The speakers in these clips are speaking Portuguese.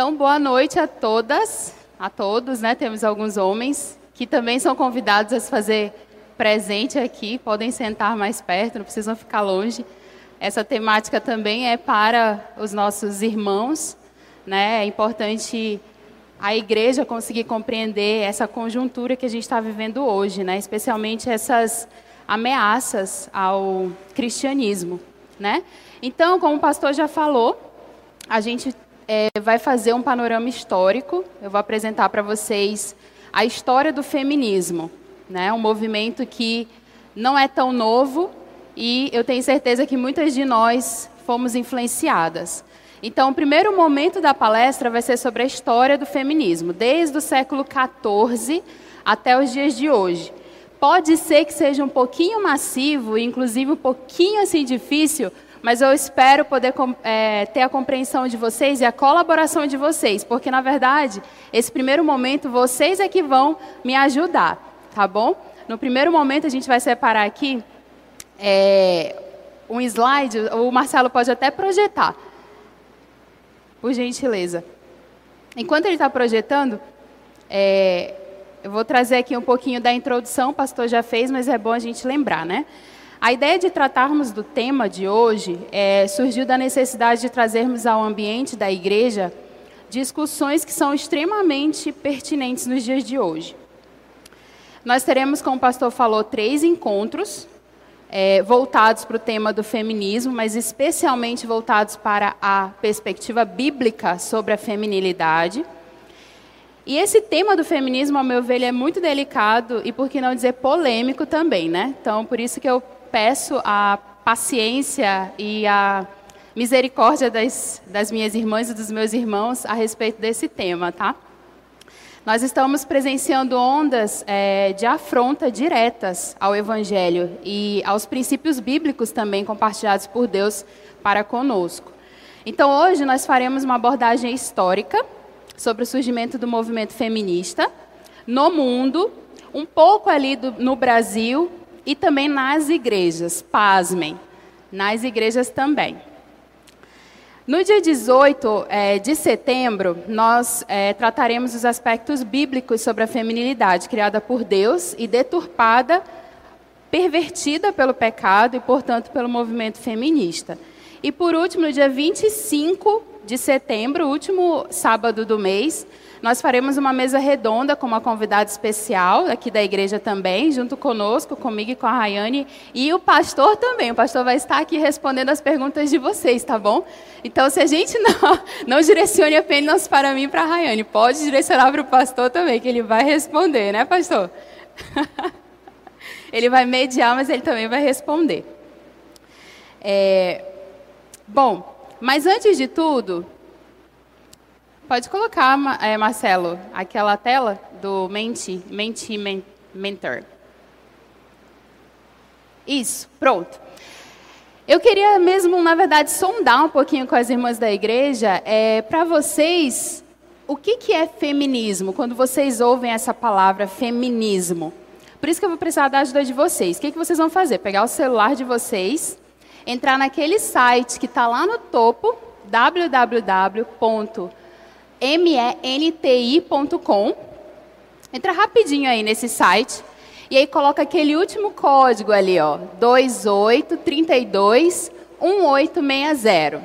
Então, boa noite a todas, a todos, né? Temos alguns homens que também são convidados a se fazer presente aqui, podem sentar mais perto, não precisam ficar longe. Essa temática também é para os nossos irmãos, né? É importante a igreja conseguir compreender essa conjuntura que a gente está vivendo hoje, né? Especialmente essas ameaças ao cristianismo, né? Então, como o pastor já falou, a gente é, vai fazer um panorama histórico. Eu vou apresentar para vocês a história do feminismo, né? Um movimento que não é tão novo e eu tenho certeza que muitas de nós fomos influenciadas. Então, o primeiro momento da palestra vai ser sobre a história do feminismo, desde o século XIV até os dias de hoje. Pode ser que seja um pouquinho massivo, inclusive um pouquinho assim difícil, mas eu espero poder é, ter a compreensão de vocês e a colaboração de vocês, porque na verdade, esse primeiro momento vocês é que vão me ajudar, tá bom? No primeiro momento a gente vai separar aqui é, um slide, o Marcelo pode até projetar por gentileza. Enquanto ele está projetando, é, eu vou trazer aqui um pouquinho da introdução, o pastor já fez, mas é bom a gente lembrar, né? A ideia de tratarmos do tema de hoje é, surgiu da necessidade de trazermos ao ambiente da igreja discussões que são extremamente pertinentes nos dias de hoje. Nós teremos, como o pastor falou, três encontros é, voltados para o tema do feminismo, mas especialmente voltados para a perspectiva bíblica sobre a feminilidade. E esse tema do feminismo, ao meu ver, é muito delicado e, por que não dizer, polêmico também, né? Então, por isso que eu peço a paciência e a misericórdia das, das minhas irmãs e dos meus irmãos a respeito desse tema, tá? Nós estamos presenciando ondas é, de afronta diretas ao Evangelho e aos princípios bíblicos também compartilhados por Deus para conosco. Então, hoje nós faremos uma abordagem histórica sobre o surgimento do movimento feminista no mundo, um pouco ali do, no Brasil e também nas igrejas. Pasmem, nas igrejas também. No dia 18 é, de setembro, nós é, trataremos os aspectos bíblicos sobre a feminilidade, criada por Deus e deturpada, pervertida pelo pecado e, portanto, pelo movimento feminista. E, por último, no dia 25 de setembro, último sábado do mês, nós faremos uma mesa redonda com uma convidada especial aqui da igreja também, junto conosco, comigo e com a Rayane, e o pastor também. O pastor vai estar aqui respondendo as perguntas de vocês, tá bom? Então, se a gente não, não direcione apenas para mim e para a Rayane, pode direcionar para o pastor também, que ele vai responder, né, pastor? ele vai mediar, mas ele também vai responder. É, bom, mas antes de tudo, Pode colocar, é, Marcelo, aquela tela do Menti, Menti Mentor. Isso, pronto. Eu queria mesmo, na verdade, sondar um pouquinho com as irmãs da igreja, é, para vocês, o que, que é feminismo, quando vocês ouvem essa palavra feminismo. Por isso que eu vou precisar da ajuda de vocês. O que, que vocês vão fazer? Pegar o celular de vocês, entrar naquele site que está lá no topo, www menti.com. Entra rapidinho aí nesse site e aí coloca aquele último código ali, ó, 28321860.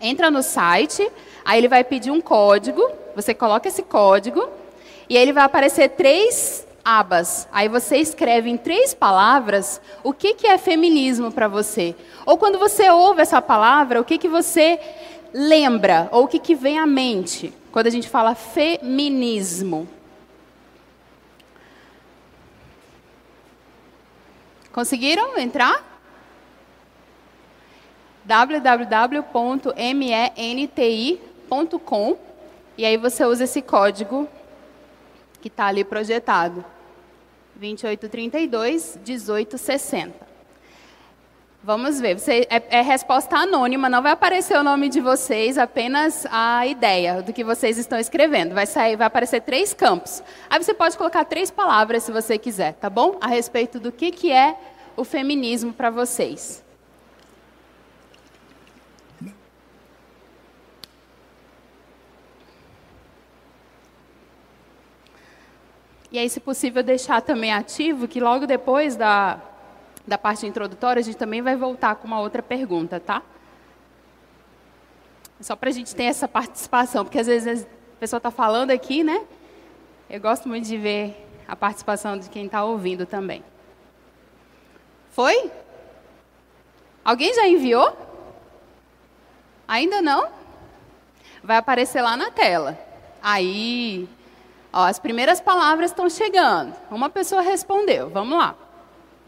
Entra no site, aí ele vai pedir um código, você coloca esse código e aí ele vai aparecer três abas. Aí você escreve em três palavras o que, que é feminismo para você. Ou quando você ouve essa palavra, o que, que você lembra ou o que, que vem à mente quando a gente fala feminismo? Conseguiram entrar? www.menti.com e aí você usa esse código que está ali projetado. 2832 1860. Vamos ver. Você, é, é, resposta anônima, não vai aparecer o nome de vocês, apenas a ideia do que vocês estão escrevendo. Vai sair, vai aparecer três campos. Aí você pode colocar três palavras se você quiser, tá bom? A respeito do que, que é o feminismo para vocês. E aí, se possível, deixar também ativo que logo depois da, da parte introdutória, a gente também vai voltar com uma outra pergunta, tá? Só para a gente ter essa participação, porque às vezes a pessoa está falando aqui, né? Eu gosto muito de ver a participação de quem está ouvindo também. Foi? Alguém já enviou? Ainda não? Vai aparecer lá na tela. Aí, Ó, as primeiras palavras estão chegando. Uma pessoa respondeu. Vamos lá.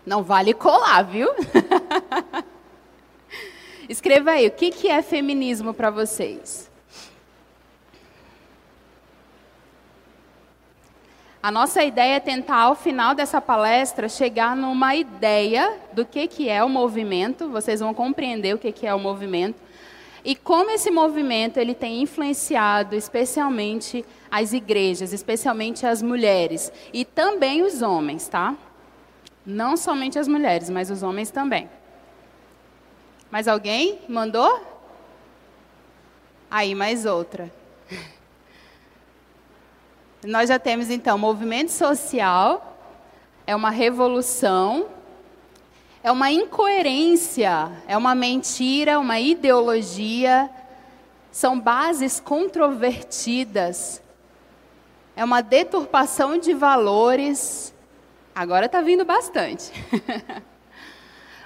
Não vale colar, viu? Escreva aí, o que, que é feminismo para vocês? A nossa ideia é tentar, ao final dessa palestra, chegar numa ideia do que, que é o movimento. Vocês vão compreender o que, que é o movimento. E como esse movimento ele tem influenciado especialmente as igrejas, especialmente as mulheres e também os homens, tá? Não somente as mulheres, mas os homens também. Mais alguém mandou? Aí, mais outra. Nós já temos então movimento social, é uma revolução é uma incoerência, é uma mentira, uma ideologia, são bases controvertidas, é uma deturpação de valores. Agora está vindo bastante.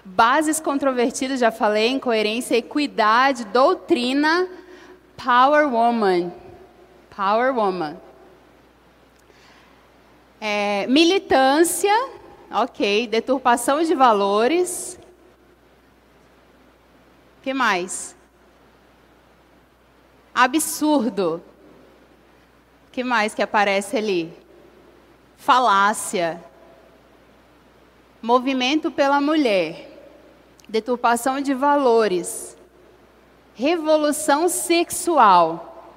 bases controvertidas, já falei, incoerência, equidade, doutrina, power woman. Power woman. É, militância, Ok, deturpação de valores. O que mais? Absurdo. O que mais que aparece ali? Falácia. Movimento pela mulher. Deturpação de valores. Revolução sexual.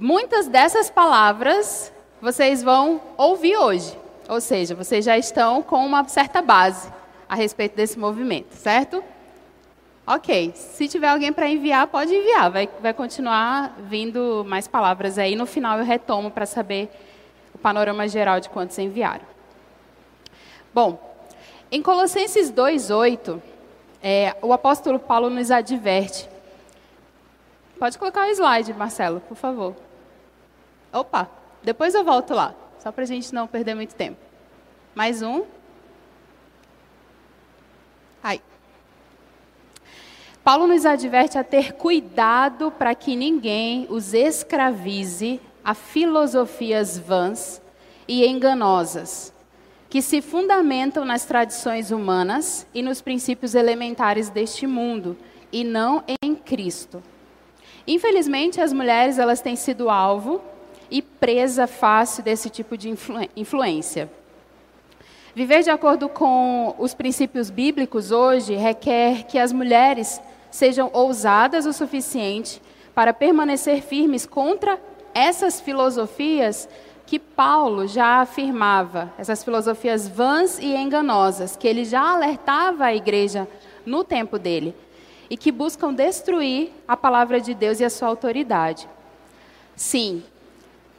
Muitas dessas palavras vocês vão ouvir hoje. Ou seja, vocês já estão com uma certa base a respeito desse movimento, certo? Ok, se tiver alguém para enviar, pode enviar. Vai, vai continuar vindo mais palavras aí. No final eu retomo para saber o panorama geral de quantos enviaram. Bom, em Colossenses 2,8, é, o apóstolo Paulo nos adverte. Pode colocar o slide, Marcelo, por favor. Opa, depois eu volto lá. Só para a gente não perder muito tempo. Mais um. Aí. Paulo nos adverte a ter cuidado para que ninguém os escravize a filosofias vãs e enganosas, que se fundamentam nas tradições humanas e nos princípios elementares deste mundo, e não em Cristo. Infelizmente, as mulheres elas têm sido alvo e presa fácil desse tipo de influ influência. Viver de acordo com os princípios bíblicos hoje requer que as mulheres sejam ousadas o suficiente para permanecer firmes contra essas filosofias que Paulo já afirmava, essas filosofias vãs e enganosas, que ele já alertava a igreja no tempo dele, e que buscam destruir a palavra de Deus e a sua autoridade. Sim,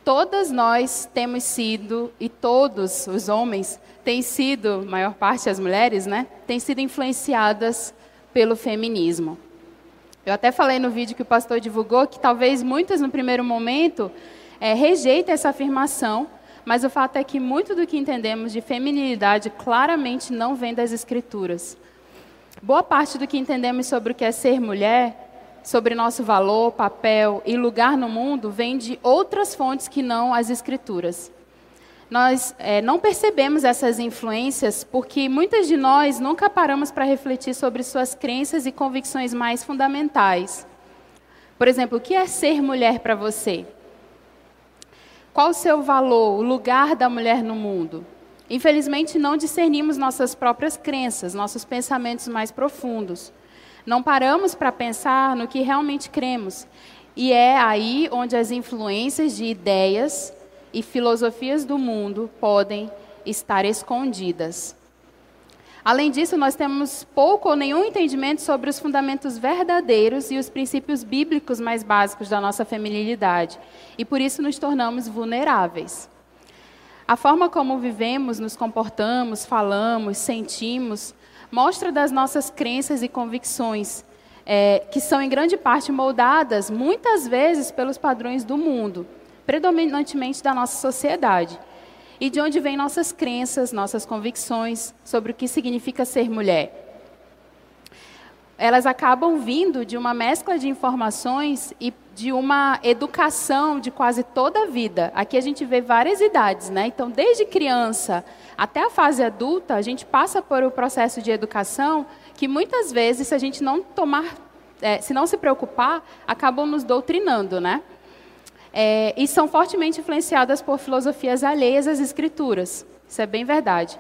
todas nós temos sido, e todos os homens têm sido, maior parte das mulheres, né, têm sido influenciadas pelo feminismo. Eu até falei no vídeo que o pastor divulgou que talvez muitas no primeiro momento é, rejeitem essa afirmação, mas o fato é que muito do que entendemos de feminilidade claramente não vem das escrituras. Boa parte do que entendemos sobre o que é ser mulher sobre nosso valor, papel e lugar no mundo vem de outras fontes que não as escrituras. Nós é, não percebemos essas influências porque muitas de nós nunca paramos para refletir sobre suas crenças e convicções mais fundamentais. Por exemplo, o que é ser mulher para você? Qual o seu valor, o lugar da mulher no mundo? Infelizmente, não discernimos nossas próprias crenças, nossos pensamentos mais profundos. Não paramos para pensar no que realmente cremos. E é aí onde as influências de ideias e filosofias do mundo podem estar escondidas. Além disso, nós temos pouco ou nenhum entendimento sobre os fundamentos verdadeiros e os princípios bíblicos mais básicos da nossa feminilidade, e por isso nos tornamos vulneráveis. A forma como vivemos, nos comportamos, falamos, sentimos, mostra das nossas crenças e convicções, é, que são em grande parte moldadas, muitas vezes, pelos padrões do mundo, predominantemente da nossa sociedade. E de onde vêm nossas crenças, nossas convicções sobre o que significa ser mulher elas acabam vindo de uma mescla de informações e de uma educação de quase toda a vida. Aqui a gente vê várias idades, né? Então, desde criança até a fase adulta, a gente passa por o um processo de educação que muitas vezes, se a gente não tomar, é, se não se preocupar, acabam nos doutrinando, né? É, e são fortemente influenciadas por filosofias alheias às escrituras. Isso é bem verdade.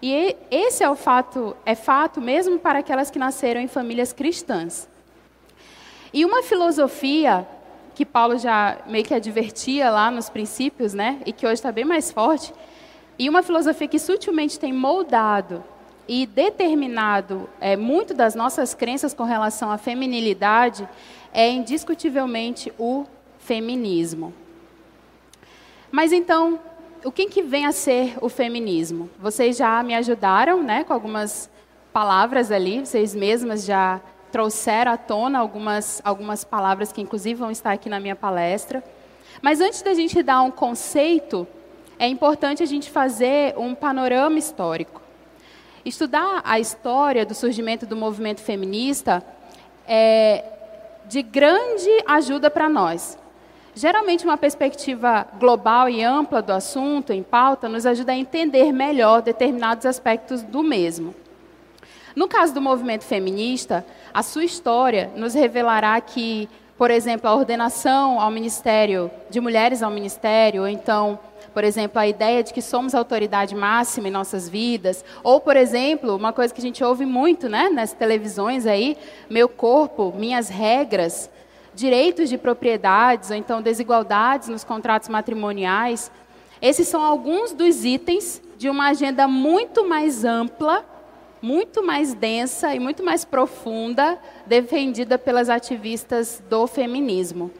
E esse é o fato, é fato mesmo para aquelas que nasceram em famílias cristãs. E uma filosofia que Paulo já meio que advertia lá nos princípios, né, e que hoje está bem mais forte, e uma filosofia que sutilmente tem moldado e determinado é, muito das nossas crenças com relação à feminilidade é indiscutivelmente o feminismo. Mas então, o que, que vem a ser o feminismo? Vocês já me ajudaram né, com algumas palavras ali, vocês mesmas já trouxeram à tona algumas, algumas palavras que, inclusive, vão estar aqui na minha palestra. Mas antes da gente dar um conceito, é importante a gente fazer um panorama histórico. Estudar a história do surgimento do movimento feminista é de grande ajuda para nós. Geralmente, uma perspectiva global e ampla do assunto em pauta nos ajuda a entender melhor determinados aspectos do mesmo. No caso do movimento feminista, a sua história nos revelará que, por exemplo, a ordenação ao ministério de mulheres ao ministério, ou então, por exemplo, a ideia de que somos autoridade máxima em nossas vidas, ou, por exemplo, uma coisa que a gente ouve muito, né, nas televisões aí, meu corpo, minhas regras, direitos de propriedades, ou então desigualdades nos contratos matrimoniais. Esses são alguns dos itens de uma agenda muito mais ampla, muito mais densa e muito mais profunda, defendida pelas ativistas do feminismo.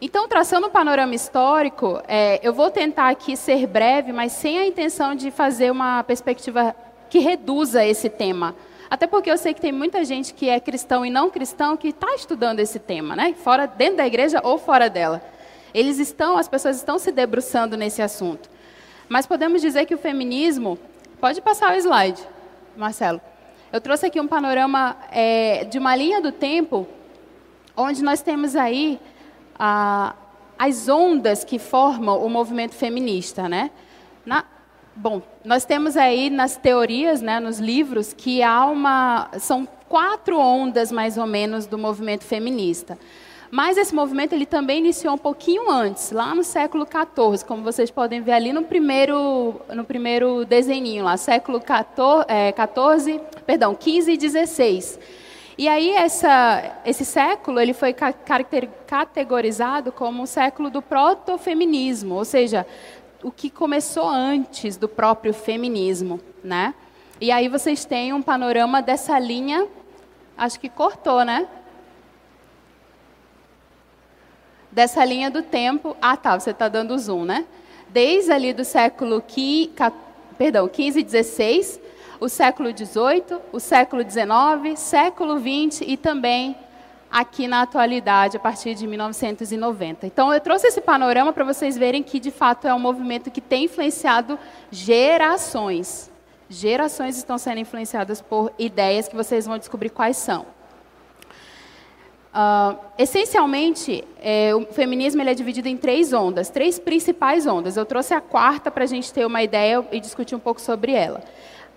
Então, traçando o um panorama histórico, é, eu vou tentar aqui ser breve, mas sem a intenção de fazer uma perspectiva que reduza esse tema até porque eu sei que tem muita gente que é cristão e não cristão que está estudando esse tema, né? Fora, dentro da igreja ou fora dela. Eles estão, as pessoas estão se debruçando nesse assunto. Mas podemos dizer que o feminismo. Pode passar o slide, Marcelo. Eu trouxe aqui um panorama é, de uma linha do tempo, onde nós temos aí ah, as ondas que formam o movimento feminista, né? Na, Bom, nós temos aí nas teorias, né, nos livros, que há uma. São quatro ondas, mais ou menos, do movimento feminista. Mas esse movimento ele também iniciou um pouquinho antes, lá no século XIV, como vocês podem ver ali no primeiro, no primeiro desenho, lá, século XIV, é, 14, perdão, 15 e 16. E aí essa, esse século ele foi categorizado como um século do protofeminismo, ou seja, o que começou antes do próprio feminismo, né? E aí vocês têm um panorama dessa linha, acho que cortou, né? Dessa linha do tempo. Ah, tá, você está dando zoom, né? Desde ali do século 15, perdão, 15 e 16, o século 18, o século 19, século 20 e também aqui na atualidade, a partir de 1990. Então, eu trouxe esse panorama para vocês verem que, de fato, é um movimento que tem influenciado gerações. Gerações estão sendo influenciadas por ideias que vocês vão descobrir quais são. Uh, essencialmente, é, o feminismo ele é dividido em três ondas, três principais ondas. Eu trouxe a quarta para a gente ter uma ideia e discutir um pouco sobre ela.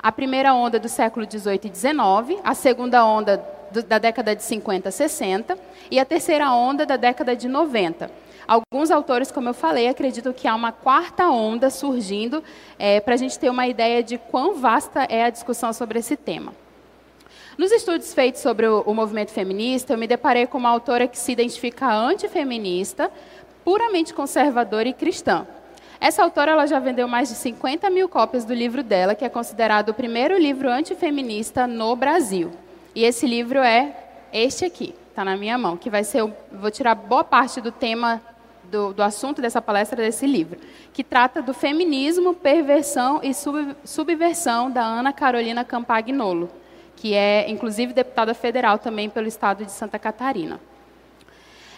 A primeira onda do século 18 e 19, a segunda onda da década de 50, 60, e a terceira onda da década de 90. Alguns autores, como eu falei, acreditam que há uma quarta onda surgindo, é, para a gente ter uma ideia de quão vasta é a discussão sobre esse tema. Nos estudos feitos sobre o, o movimento feminista, eu me deparei com uma autora que se identifica antifeminista, puramente conservadora e cristã. Essa autora ela já vendeu mais de 50 mil cópias do livro dela, que é considerado o primeiro livro antifeminista no Brasil. E esse livro é este aqui, está na minha mão, que vai ser, vou tirar boa parte do tema do, do, assunto dessa palestra, desse livro, que trata do feminismo, perversão e sub, subversão da Ana Carolina Campagnolo, que é, inclusive, deputada federal também pelo estado de Santa Catarina.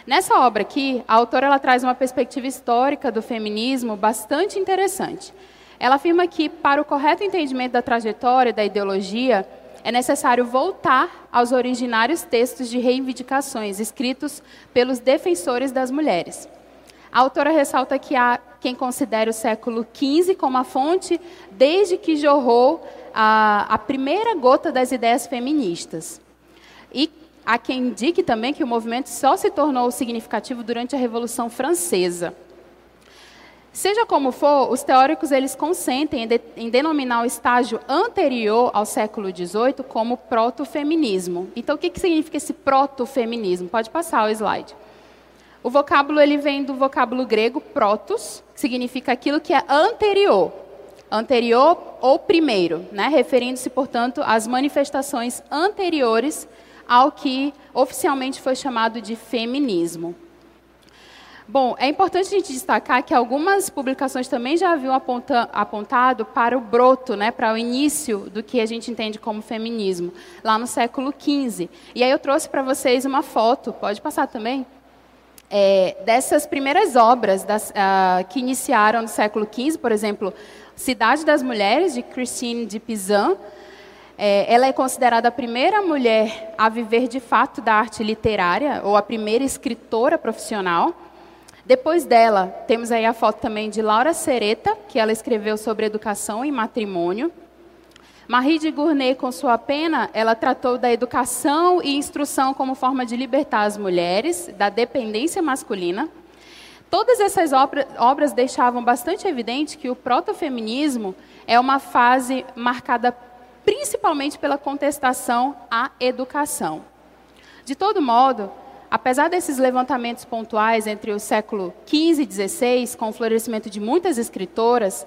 Nessa obra aqui, a autora ela traz uma perspectiva histórica do feminismo bastante interessante. Ela afirma que, para o correto entendimento da trajetória da ideologia, é necessário voltar aos originários textos de reivindicações escritos pelos defensores das mulheres. A autora ressalta que há quem considere o século XV como a fonte desde que jorrou a, a primeira gota das ideias feministas. E há quem indique também que o movimento só se tornou significativo durante a Revolução Francesa. Seja como for, os teóricos eles consentem em, de, em denominar o estágio anterior ao século XVIII como proto-feminismo. Então, o que, que significa esse proto-feminismo? Pode passar o slide. O vocábulo ele vem do vocábulo grego protos, que significa aquilo que é anterior. Anterior ou primeiro, né? referindo-se, portanto, às manifestações anteriores ao que oficialmente foi chamado de feminismo. Bom, é importante a gente destacar que algumas publicações também já haviam aponta, apontado para o broto, né, para o início do que a gente entende como feminismo, lá no século XV. E aí eu trouxe para vocês uma foto, pode passar também? é, dessas primeiras obras das, uh, que iniciaram no século XV, por exemplo, Cidade das Mulheres, de Christine de Pizan. É, ela é considerada a primeira mulher a viver de fato da arte literária, ou a primeira escritora profissional. Depois dela, temos aí a foto também de Laura Sereta, que ela escreveu sobre educação e matrimônio. Marie de Gournay, com sua pena, ela tratou da educação e instrução como forma de libertar as mulheres da dependência masculina. Todas essas obra, obras deixavam bastante evidente que o protofeminismo é uma fase marcada principalmente pela contestação à educação. De todo modo, apesar desses levantamentos pontuais entre o século XV e XVI, com o florescimento de muitas escritoras,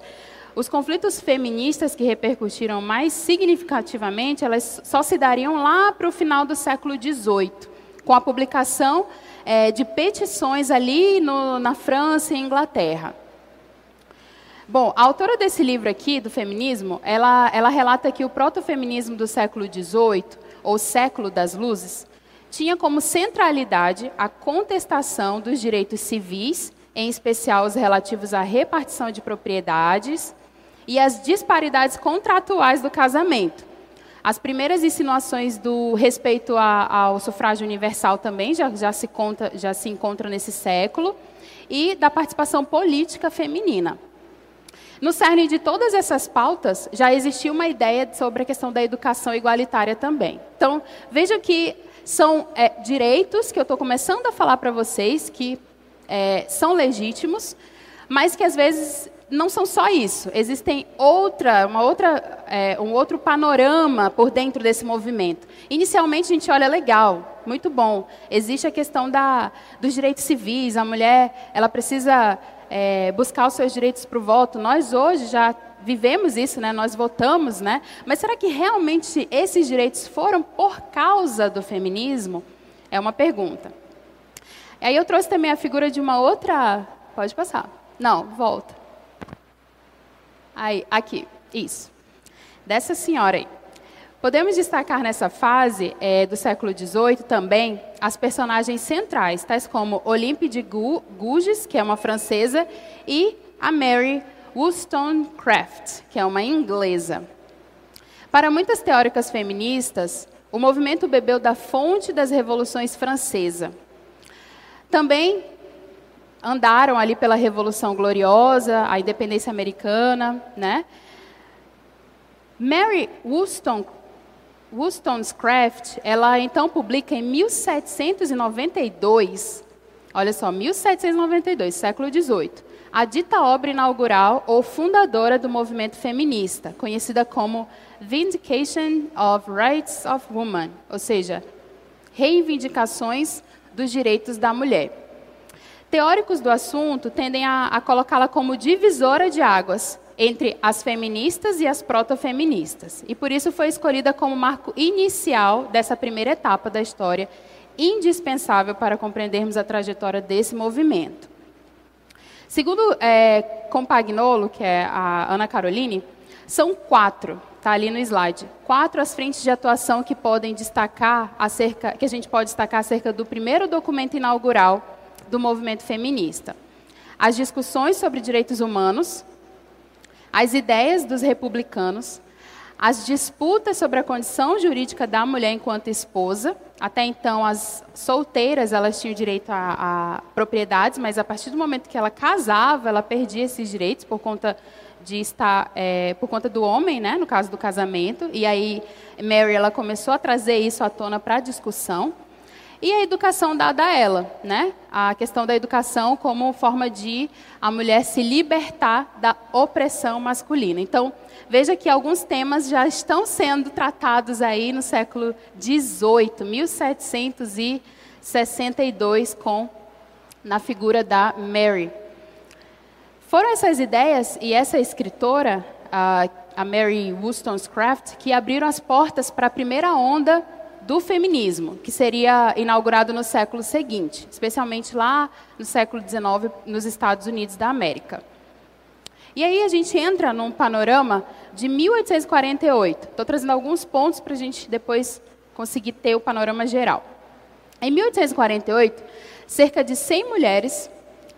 os conflitos feministas que repercutiram mais significativamente, elas só se dariam lá para o final do século XVIII, com a publicação é, de petições ali no, na França e Inglaterra. Bom, a autora desse livro aqui, do feminismo, ela, ela relata que o protofeminismo do século XVIII, ou século das luzes, tinha como centralidade a contestação dos direitos civis, em especial os relativos à repartição de propriedades, e as disparidades contratuais do casamento. As primeiras insinuações do respeito a, ao sufrágio universal também já, já, se conta, já se encontram nesse século, e da participação política feminina. No cerne de todas essas pautas, já existia uma ideia sobre a questão da educação igualitária também. Então, vejam que são é, direitos que eu estou começando a falar para vocês que é, são legítimos, mas que às vezes não são só isso. Existem outra, uma outra, é, um outro panorama por dentro desse movimento. Inicialmente a gente olha legal, muito bom. Existe a questão da, dos direitos civis. A mulher, ela precisa é, buscar os seus direitos para o voto. Nós hoje já vivemos isso, né? Nós votamos, né? Mas será que realmente esses direitos foram por causa do feminismo? É uma pergunta. Aí eu trouxe também a figura de uma outra. Pode passar. Não, volta. Aí, aqui, isso. Dessa senhora aí. Podemos destacar nessa fase é, do século XVIII também as personagens centrais, tais como Olympe de Gouges, que é uma francesa, e a Mary Wollstonecraft, que é uma inglesa. Para muitas teóricas feministas, o movimento bebeu da fonte das revoluções francesa. Também andaram ali pela Revolução Gloriosa, a independência americana, né? Mary Wollstone, Wollstonecraft, ela então publica em 1792, olha só, 1792, século XVIII, a dita obra inaugural ou fundadora do movimento feminista, conhecida como Vindication of Rights of Woman, ou seja, reivindicações dos direitos da mulher. Teóricos do assunto tendem a, a colocá-la como divisora de águas entre as feministas e as protofeministas. E por isso foi escolhida como marco inicial dessa primeira etapa da história, indispensável para compreendermos a trajetória desse movimento. Segundo é, Compagnolo, que é a Ana Caroline, são quatro, está ali no slide, quatro as frentes de atuação que podem destacar acerca, que a gente pode destacar acerca do primeiro documento inaugural do movimento feminista. As discussões sobre direitos humanos, as ideias dos republicanos, as disputas sobre a condição jurídica da mulher enquanto esposa. Até então, as solteiras elas tinham direito a, a, propriedades, mas a partir do momento que ela casava, ela perdia esses direitos por conta de estar, é, por conta do homem, né, no caso do casamento. E aí Mary ela começou a trazer isso à tona para a discussão. E a educação dada a ela, né? A questão da educação como forma de a mulher se libertar da opressão masculina. Então, veja que alguns temas já estão sendo tratados aí no século XVIII, 1762, com na figura da Mary. Foram essas ideias e essa escritora, a, a Mary Wollstonecraft, que abriram as portas para a primeira onda do feminismo, que seria inaugurado no século seguinte, especialmente lá no século XIX, nos Estados Unidos da América. E aí a gente entra num panorama de 1848. Estou trazendo alguns pontos para a gente depois conseguir ter o panorama geral. Em 1848, cerca de 100 mulheres,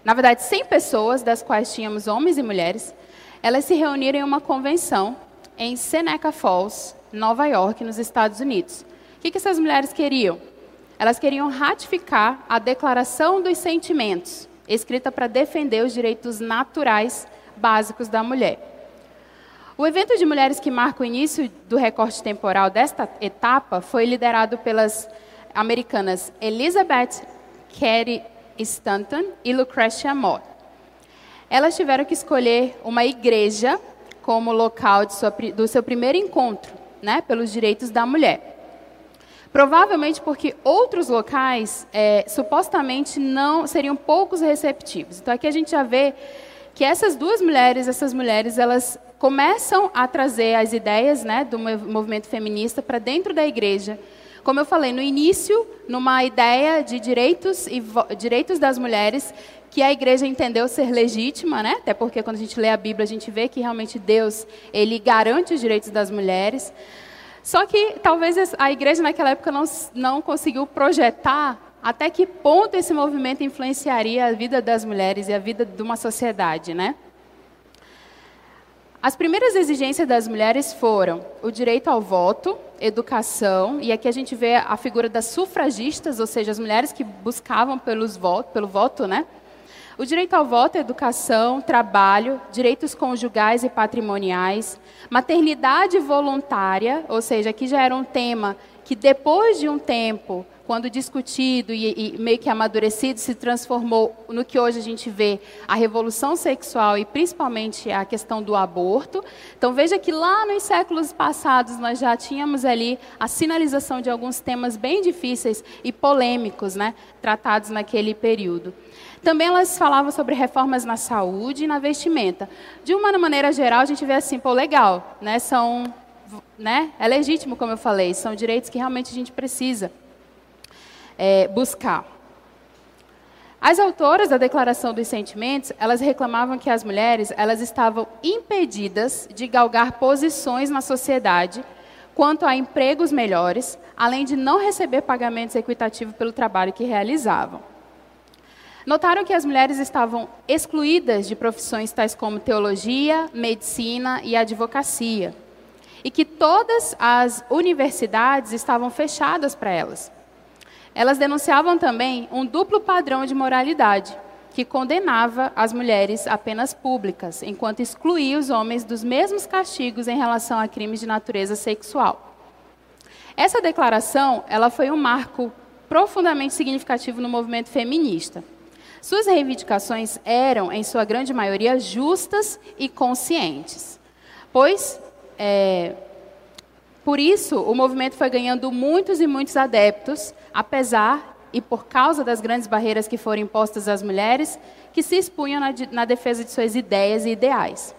na verdade 100 pessoas, das quais tínhamos homens e mulheres, elas se reuniram em uma convenção em Seneca Falls, Nova York, nos Estados Unidos, que, que essas mulheres queriam? Elas queriam ratificar a Declaração dos Sentimentos, escrita para defender os direitos naturais básicos da mulher. O evento de mulheres que marca o início do recorte temporal desta etapa foi liderado pelas americanas Elizabeth Cady Stanton e Lucretia Mott. Elas tiveram que escolher uma igreja como local sua, do seu primeiro encontro né, pelos direitos da mulher. Provavelmente porque outros locais é, supostamente não seriam poucos receptivos. Então aqui a gente já vê que essas duas mulheres, essas mulheres, elas começam a trazer as ideias né, do movimento feminista para dentro da igreja. Como eu falei no início, numa ideia de direitos e direitos das mulheres que a igreja entendeu ser legítima, né? Até porque quando a gente lê a Bíblia a gente vê que realmente Deus ele garante os direitos das mulheres. Só que talvez a igreja naquela época não, não conseguiu projetar até que ponto esse movimento influenciaria a vida das mulheres e a vida de uma sociedade, né? As primeiras exigências das mulheres foram o direito ao voto, educação, e aqui a gente vê a figura das sufragistas, ou seja, as mulheres que buscavam pelos voto, pelo voto, né? O direito ao voto, educação, trabalho, direitos conjugais e patrimoniais, maternidade voluntária, ou seja, aqui já era um tema que depois de um tempo, quando discutido e, e, meio que amadurecido, se transformou no que hoje a gente vê a revolução sexual e principalmente a questão do aborto. Então veja que lá nos séculos passados nós já tínhamos ali a sinalização de alguns temas bem difíceis e polêmicos, né, tratados naquele período. Também elas falavam sobre reformas na saúde e na vestimenta. De uma maneira geral, a gente vê assim, pô, legal, né? São, né? É legítimo, como eu falei, são direitos que realmente a gente precisa é, buscar. As autoras da Declaração dos Sentimentos, elas reclamavam que as mulheres, elas estavam impedidas de galgar posições na sociedade quanto a empregos melhores, além de não receber pagamentos equitativos pelo trabalho que realizavam. Notaram que as mulheres estavam excluídas de profissões tais como teologia, medicina e advocacia. E que todas as universidades estavam fechadas para elas. Elas denunciavam também um duplo padrão de moralidade, que condenava as mulheres apenas públicas, enquanto excluía os homens dos mesmos castigos em relação a crimes de natureza sexual. Essa declaração, ela foi um marco profundamente significativo no movimento feminista. Suas reivindicações eram, em sua grande maioria, justas e conscientes. Pois, é, por isso, o movimento foi ganhando muitos e muitos adeptos, apesar e por causa das grandes barreiras que foram impostas às mulheres, que se expunham na, na defesa de suas ideias e ideais.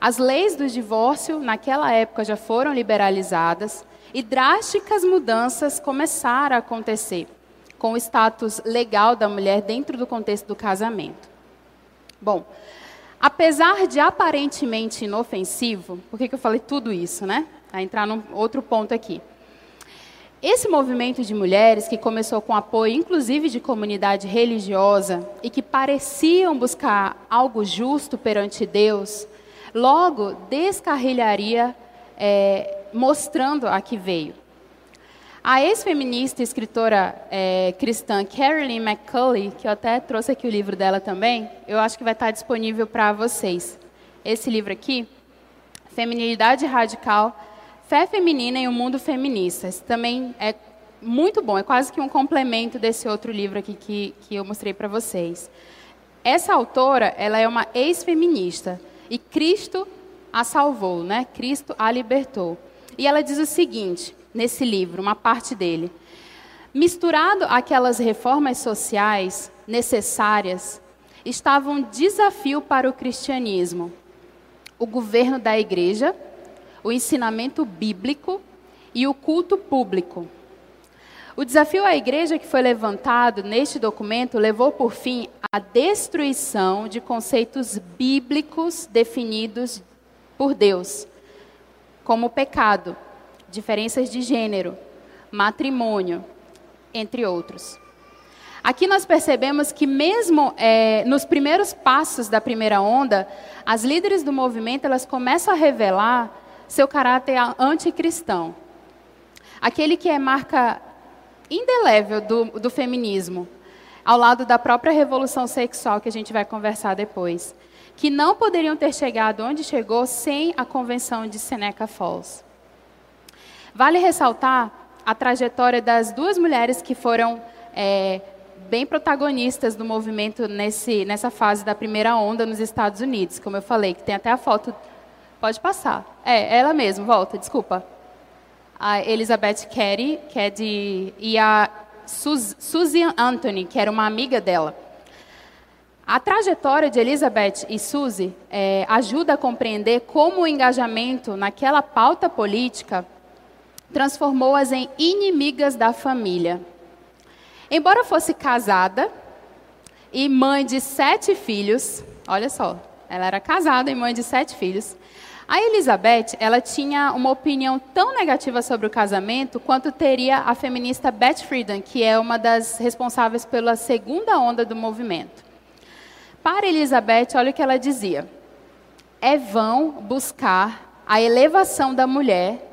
As leis do divórcio, naquela época, já foram liberalizadas e drásticas mudanças começaram a acontecer com o status legal da mulher dentro do contexto do casamento. Bom, apesar de aparentemente inofensivo, por que, que eu falei tudo isso, né? A entrar num outro ponto aqui. Esse movimento de mulheres, que começou com apoio, inclusive, de comunidade religiosa, e que pareciam buscar algo justo perante Deus, logo descarrilharia, é, mostrando a que veio. A ex-feminista e escritora é, cristã Carolyn McCulley, que eu até trouxe aqui o livro dela também, eu acho que vai estar disponível para vocês. Esse livro aqui, Feminilidade Radical, Fé Feminina em um Mundo Feminista. Esse também é muito bom, é quase que um complemento desse outro livro aqui que, que eu mostrei para vocês. Essa autora, ela é uma ex-feminista e Cristo a salvou, né? Cristo a libertou. E ela diz o seguinte: nesse livro, uma parte dele. Misturado aquelas reformas sociais necessárias, estava um desafio para o cristianismo. O governo da igreja, o ensinamento bíblico e o culto público. O desafio à igreja que foi levantado neste documento levou por fim a destruição de conceitos bíblicos definidos por Deus, como pecado, diferenças de gênero, matrimônio, entre outros. Aqui nós percebemos que mesmo é, nos primeiros passos da primeira onda, as líderes do movimento elas começam a revelar seu caráter anticristão. Aquele que é marca indelével do, do feminismo, ao lado da própria revolução sexual que a gente vai conversar depois, que não poderiam ter chegado onde chegou sem a convenção de Seneca Falls. Vale ressaltar a trajetória das duas mulheres que foram é, bem protagonistas do movimento nesse, nessa fase da primeira onda nos Estados Unidos, como eu falei, que tem até a foto. Pode passar. É, ela mesma, volta, desculpa. A Elizabeth Carey, que é de. e a Suzy Anthony, que era uma amiga dela. A trajetória de Elizabeth e Suzy é, ajuda a compreender como o engajamento naquela pauta política transformou-as em inimigas da família. Embora fosse casada e mãe de sete filhos, olha só, ela era casada e mãe de sete filhos. A Elizabeth, ela tinha uma opinião tão negativa sobre o casamento quanto teria a feminista Beth Friedan, que é uma das responsáveis pela segunda onda do movimento. Para Elizabeth, olha o que ela dizia: é vão buscar a elevação da mulher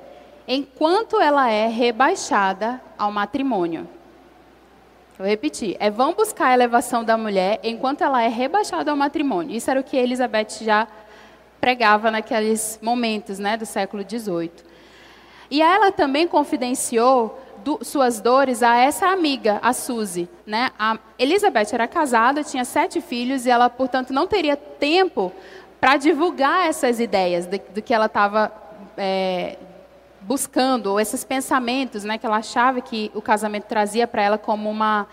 enquanto ela é rebaixada ao matrimônio. Vou repetir. É vão buscar a elevação da mulher enquanto ela é rebaixada ao matrimônio. Isso era o que Elizabeth já pregava naqueles momentos né, do século XVIII. E ela também confidenciou do, suas dores a essa amiga, a Suzy. Né? A Elizabeth era casada, tinha sete filhos e ela, portanto, não teria tempo para divulgar essas ideias do, do que ela estava é, buscando, esses pensamentos né, que ela achava que o casamento trazia para ela como uma,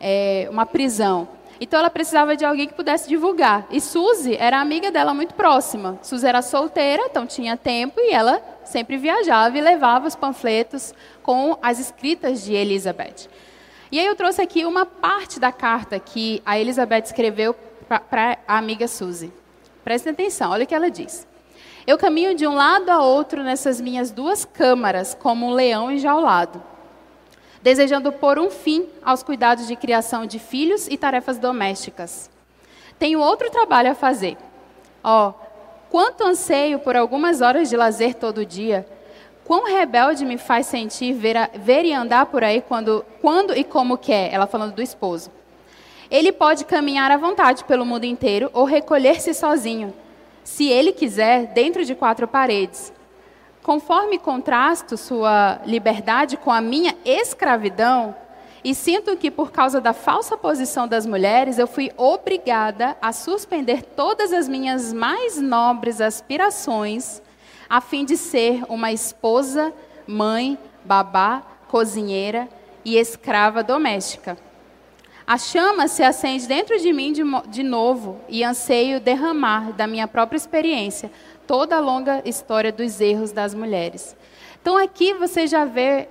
é, uma prisão. Então ela precisava de alguém que pudesse divulgar. E Suzy era amiga dela muito próxima. Suzy era solteira, então tinha tempo e ela sempre viajava e levava os panfletos com as escritas de Elizabeth. E aí eu trouxe aqui uma parte da carta que a Elizabeth escreveu para a amiga Suzy. Prestem atenção, olha o que ela diz. Eu caminho de um lado a outro nessas minhas duas câmaras, como um leão enjaulado, desejando pôr um fim aos cuidados de criação de filhos e tarefas domésticas. Tenho outro trabalho a fazer. Ó, oh, quanto anseio por algumas horas de lazer todo dia. Quão rebelde me faz sentir ver, a, ver e andar por aí quando, quando e como quer, ela falando do esposo. Ele pode caminhar à vontade pelo mundo inteiro ou recolher-se sozinho se ele quiser, dentro de quatro paredes. Conforme contrasto sua liberdade com a minha escravidão, e sinto que por causa da falsa posição das mulheres, eu fui obrigada a suspender todas as minhas mais nobres aspirações, a fim de ser uma esposa, mãe, babá, cozinheira e escrava doméstica. A chama se acende dentro de mim de, de novo e anseio derramar da minha própria experiência toda a longa história dos erros das mulheres. Então aqui você já vê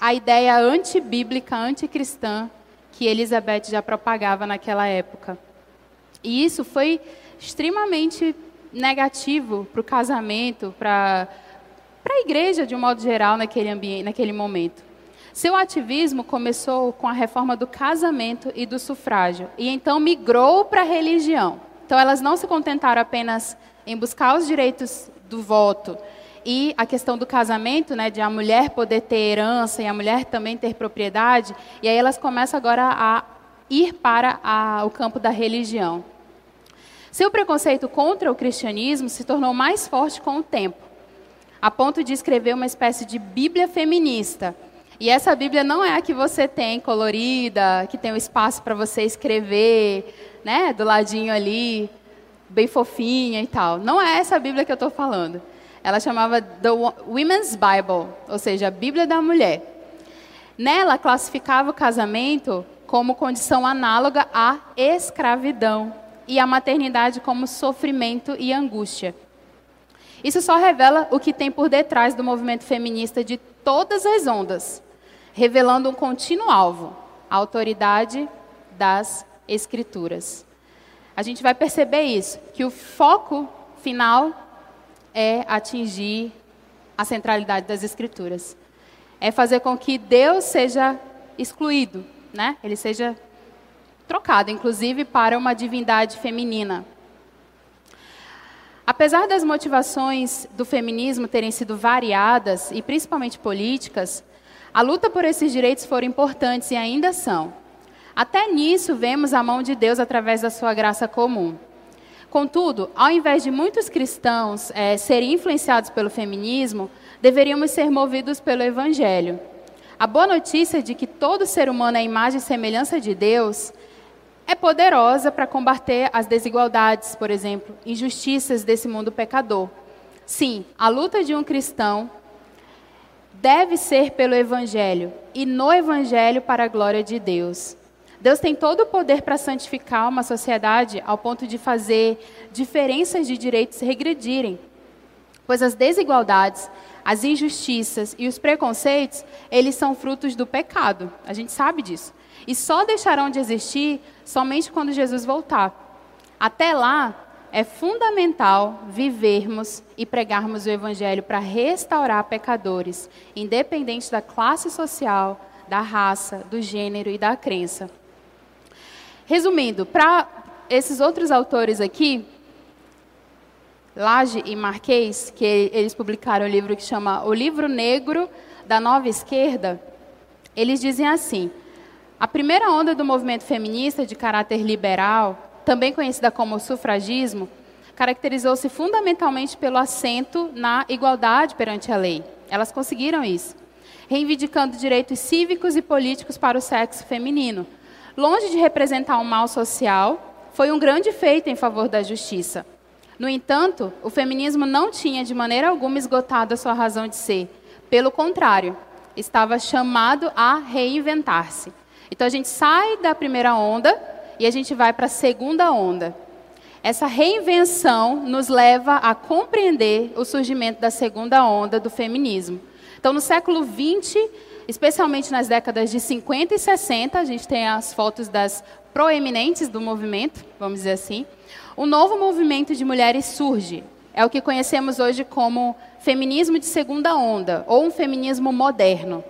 a ideia antibíblica, anticristã que Elizabeth já propagava naquela época. E isso foi extremamente negativo para o casamento, para a igreja de um modo geral naquele ambiente, naquele momento. Seu ativismo começou com a reforma do casamento e do sufrágio, e então migrou para a religião. Então, elas não se contentaram apenas em buscar os direitos do voto e a questão do casamento, né, de a mulher poder ter herança e a mulher também ter propriedade, e aí elas começam agora a ir para a, o campo da religião. Seu preconceito contra o cristianismo se tornou mais forte com o tempo, a ponto de escrever uma espécie de Bíblia feminista. E essa Bíblia não é a que você tem colorida, que tem um espaço para você escrever, né, do ladinho ali, bem fofinha e tal. Não é essa Bíblia que eu estou falando. Ela chamava The Women's Bible, ou seja, a Bíblia da Mulher. Nela classificava o casamento como condição análoga à escravidão e a maternidade como sofrimento e angústia. Isso só revela o que tem por detrás do movimento feminista de todas as ondas, revelando um contínuo alvo, a autoridade das escrituras. A gente vai perceber isso, que o foco final é atingir a centralidade das escrituras. É fazer com que Deus seja excluído, né? Ele seja trocado, inclusive para uma divindade feminina. Apesar das motivações do feminismo terem sido variadas e principalmente políticas, a luta por esses direitos foram importantes e ainda são. Até nisso vemos a mão de Deus através da sua graça comum. Contudo, ao invés de muitos cristãos é, serem influenciados pelo feminismo, deveríamos ser movidos pelo Evangelho. A boa notícia de que todo ser humano é imagem e semelhança de Deus é poderosa para combater as desigualdades, por exemplo, injustiças desse mundo pecador. Sim, a luta de um cristão deve ser pelo Evangelho e no Evangelho para a glória de Deus. Deus tem todo o poder para santificar uma sociedade ao ponto de fazer diferenças de direitos regredirem, pois as desigualdades, as injustiças e os preconceitos, eles são frutos do pecado. A gente sabe disso e só deixarão de existir somente quando Jesus voltar. Até lá, é fundamental vivermos e pregarmos o Evangelho para restaurar pecadores, independente da classe social, da raça, do gênero e da crença. Resumindo, para esses outros autores aqui, Lage e Marquês, que eles publicaram um livro que chama O Livro Negro da Nova Esquerda, eles dizem assim: a primeira onda do movimento feminista de caráter liberal, também conhecida como sufragismo, caracterizou-se fundamentalmente pelo assento na igualdade perante a lei. Elas conseguiram isso, reivindicando direitos cívicos e políticos para o sexo feminino. Longe de representar um mal social, foi um grande feito em favor da justiça. No entanto, o feminismo não tinha de maneira alguma esgotado a sua razão de ser. Pelo contrário, estava chamado a reinventar-se. Então a gente sai da primeira onda e a gente vai para a segunda onda. Essa reinvenção nos leva a compreender o surgimento da segunda onda do feminismo. Então, no século XX, especialmente nas décadas de 50 e 60, a gente tem as fotos das proeminentes do movimento, vamos dizer assim. Um novo movimento de mulheres surge. É o que conhecemos hoje como feminismo de segunda onda, ou um feminismo moderno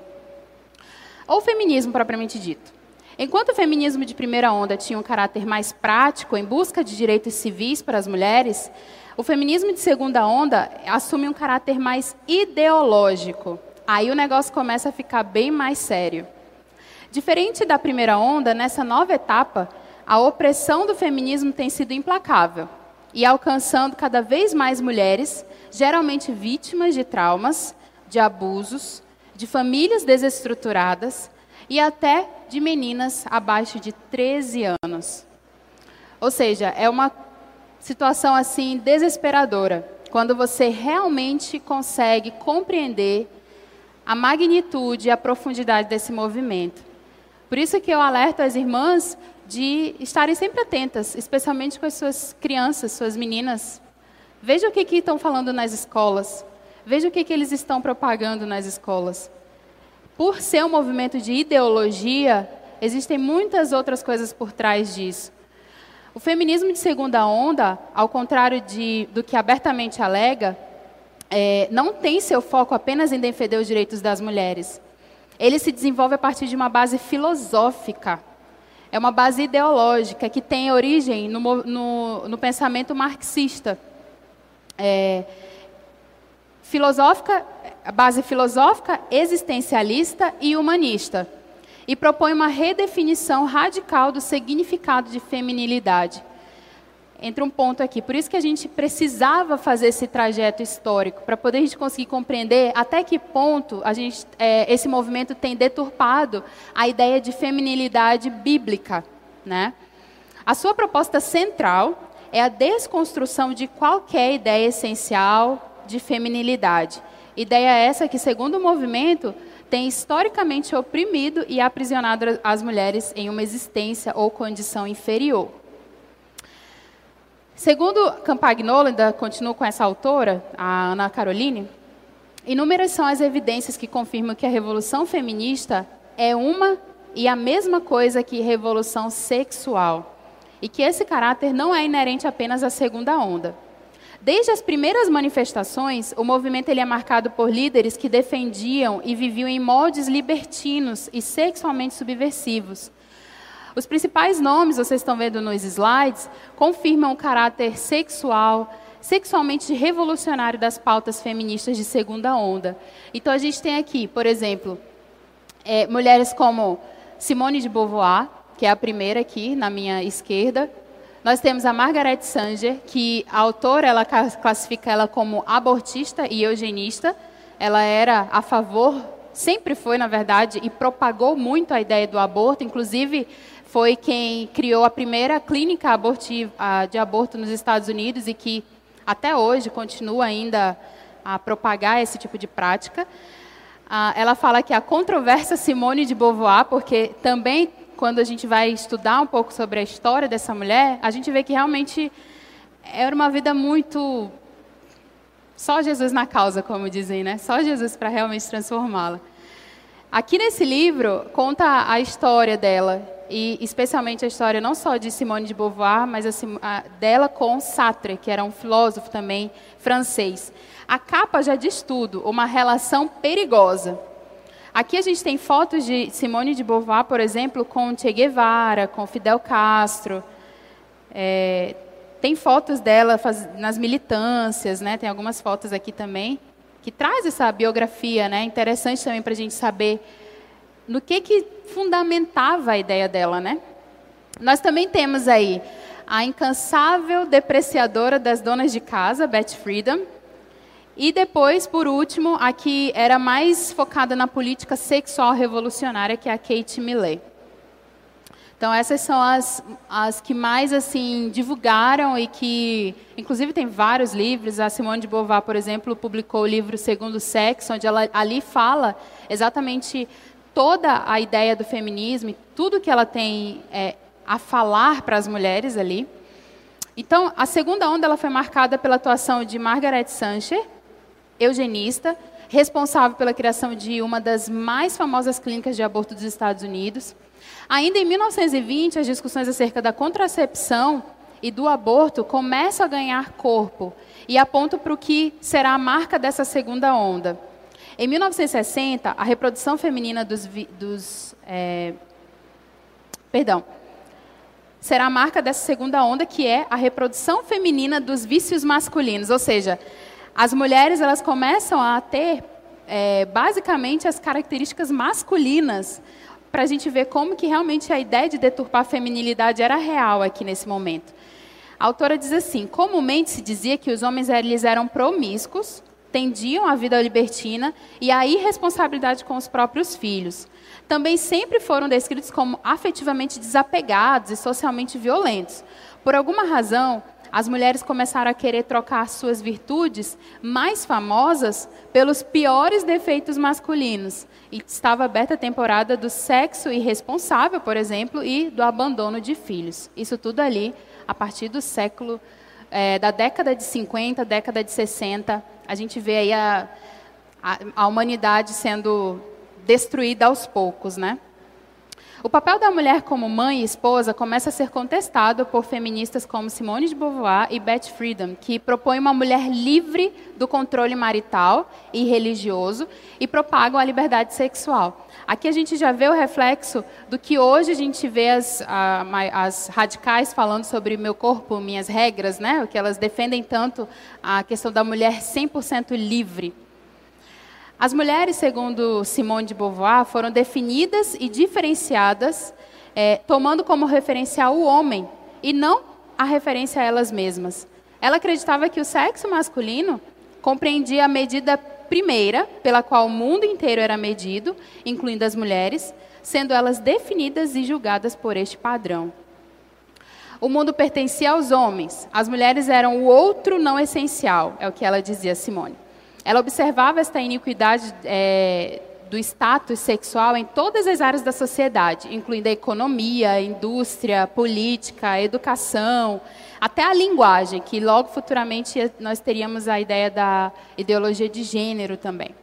ou feminismo propriamente dito. Enquanto o feminismo de primeira onda tinha um caráter mais prático, em busca de direitos civis para as mulheres, o feminismo de segunda onda assume um caráter mais ideológico. Aí o negócio começa a ficar bem mais sério. Diferente da primeira onda, nessa nova etapa, a opressão do feminismo tem sido implacável e alcançando cada vez mais mulheres, geralmente vítimas de traumas, de abusos, de famílias desestruturadas e até de meninas abaixo de 13 anos. Ou seja, é uma situação assim desesperadora, quando você realmente consegue compreender a magnitude e a profundidade desse movimento. Por isso que eu alerto as irmãs de estarem sempre atentas, especialmente com as suas crianças, suas meninas. Veja o que, que estão falando nas escolas. Veja o que, que eles estão propagando nas escolas. Por ser um movimento de ideologia, existem muitas outras coisas por trás disso. O feminismo de segunda onda, ao contrário de, do que abertamente alega, é, não tem seu foco apenas em defender os direitos das mulheres. Ele se desenvolve a partir de uma base filosófica. É uma base ideológica que tem origem no, no, no pensamento marxista. É, filosófica, base filosófica, existencialista e humanista. E propõe uma redefinição radical do significado de feminilidade entra um ponto aqui. Por isso que a gente precisava fazer esse trajeto histórico, para poder a gente conseguir compreender até que ponto a gente, é, esse movimento tem deturpado a ideia de feminilidade bíblica. Né? A sua proposta central é a desconstrução de qualquer ideia essencial de feminilidade. Ideia essa que, segundo o movimento, tem historicamente oprimido e aprisionado as mulheres em uma existência ou condição inferior. Segundo Campagnolo, ainda continuo com essa autora, a Ana Caroline, inúmeras são as evidências que confirmam que a revolução feminista é uma e a mesma coisa que revolução sexual, e que esse caráter não é inerente apenas à segunda onda. Desde as primeiras manifestações, o movimento ele é marcado por líderes que defendiam e viviam em moldes libertinos e sexualmente subversivos, os principais nomes, vocês estão vendo nos slides, confirmam o caráter sexual, sexualmente revolucionário das pautas feministas de segunda onda. Então, a gente tem aqui, por exemplo, é, mulheres como Simone de Beauvoir, que é a primeira aqui na minha esquerda. Nós temos a Margaret Sanger, que a autora ela classifica ela como abortista e eugenista. Ela era a favor, sempre foi, na verdade, e propagou muito a ideia do aborto, inclusive foi quem criou a primeira clínica abortiva, de aborto nos Estados Unidos e que até hoje continua ainda a propagar esse tipo de prática. ela fala que a controvérsia Simone de Beauvoir, porque também quando a gente vai estudar um pouco sobre a história dessa mulher, a gente vê que realmente era uma vida muito só Jesus na causa, como dizem, né? Só Jesus para realmente transformá-la. Aqui nesse livro conta a história dela e especialmente a história não só de Simone de Beauvoir, mas a, a, dela com Sartre, que era um filósofo também francês. A capa já diz tudo, uma relação perigosa. Aqui a gente tem fotos de Simone de Beauvoir, por exemplo, com Che Guevara, com Fidel Castro. É, tem fotos dela faz, nas militâncias, né? Tem algumas fotos aqui também que traz essa biografia, né? Interessante também para a gente saber no que que fundamentava a ideia dela, né? Nós também temos aí a incansável depreciadora das donas de casa, Beth Friedan, e depois, por último, a que era mais focada na política sexual revolucionária, que é a Kate Millett. Então essas são as, as que mais assim divulgaram e que, inclusive, tem vários livros. A Simone de Beauvoir, por exemplo, publicou o livro Segundo Sexo, onde ela ali fala exatamente toda a ideia do feminismo, tudo que ela tem é, a falar para as mulheres ali. Então, a segunda onda ela foi marcada pela atuação de Margaret Sanger, eugenista, responsável pela criação de uma das mais famosas clínicas de aborto dos Estados Unidos. Ainda em 1920, as discussões acerca da contracepção e do aborto começam a ganhar corpo e apontam para o que será a marca dessa segunda onda. Em 1960, a reprodução feminina dos. dos é, perdão. Será a marca dessa segunda onda, que é a reprodução feminina dos vícios masculinos. Ou seja, as mulheres elas começam a ter, é, basicamente, as características masculinas para a gente ver como que realmente a ideia de deturpar a feminilidade era real aqui nesse momento. A autora diz assim: comumente se dizia que os homens eles eram promíscuos, tendiam à vida libertina e à irresponsabilidade com os próprios filhos. Também sempre foram descritos como afetivamente desapegados e socialmente violentos. Por alguma razão, as mulheres começaram a querer trocar suas virtudes mais famosas pelos piores defeitos masculinos. E estava aberta a temporada do sexo irresponsável, por exemplo, e do abandono de filhos. Isso tudo ali a partir do século, é, da década de 50, década de 60, a gente vê aí a, a, a humanidade sendo destruída aos poucos, né? O papel da mulher como mãe e esposa começa a ser contestado por feministas como Simone de Beauvoir e Beth Friedan, que propõem uma mulher livre do controle marital e religioso e propagam a liberdade sexual. Aqui a gente já vê o reflexo do que hoje a gente vê as, as radicais falando sobre meu corpo, minhas regras, né? o que elas defendem tanto a questão da mulher 100% livre. As mulheres, segundo Simone de Beauvoir, foram definidas e diferenciadas, é, tomando como referencial o homem e não a referência a elas mesmas. Ela acreditava que o sexo masculino compreendia a medida primeira pela qual o mundo inteiro era medido, incluindo as mulheres, sendo elas definidas e julgadas por este padrão. O mundo pertencia aos homens, as mulheres eram o outro não essencial, é o que ela dizia, Simone. Ela observava esta iniquidade é, do status sexual em todas as áreas da sociedade, incluindo a economia, a indústria, a política, a educação, até a linguagem, que logo futuramente nós teríamos a ideia da ideologia de gênero também.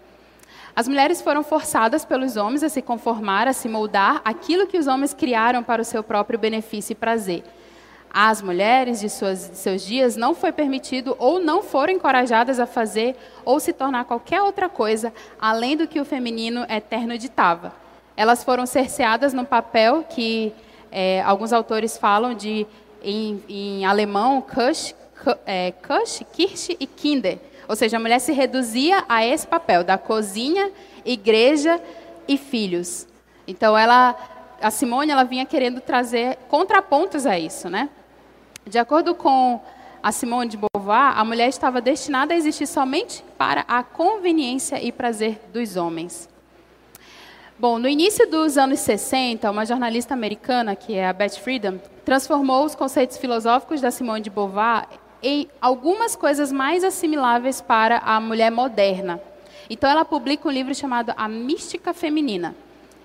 As mulheres foram forçadas pelos homens a se conformar, a se moldar aquilo que os homens criaram para o seu próprio benefício e prazer às mulheres de, suas, de seus dias não foi permitido ou não foram encorajadas a fazer ou se tornar qualquer outra coisa além do que o feminino eterno ditava. Elas foram cerceadas no papel que é, alguns autores falam de, em, em alemão, Kusch, é, Kusch, Kirche e Kinder. Ou seja, a mulher se reduzia a esse papel da cozinha, igreja e filhos. Então, ela, a Simone ela vinha querendo trazer contrapontos a isso, né? De acordo com a Simone de Beauvoir, a mulher estava destinada a existir somente para a conveniência e prazer dos homens. Bom, no início dos anos 60, uma jornalista americana, que é a Beth Friedan, transformou os conceitos filosóficos da Simone de Beauvoir em algumas coisas mais assimiláveis para a mulher moderna. Então, ela publica um livro chamado A Mística Feminina.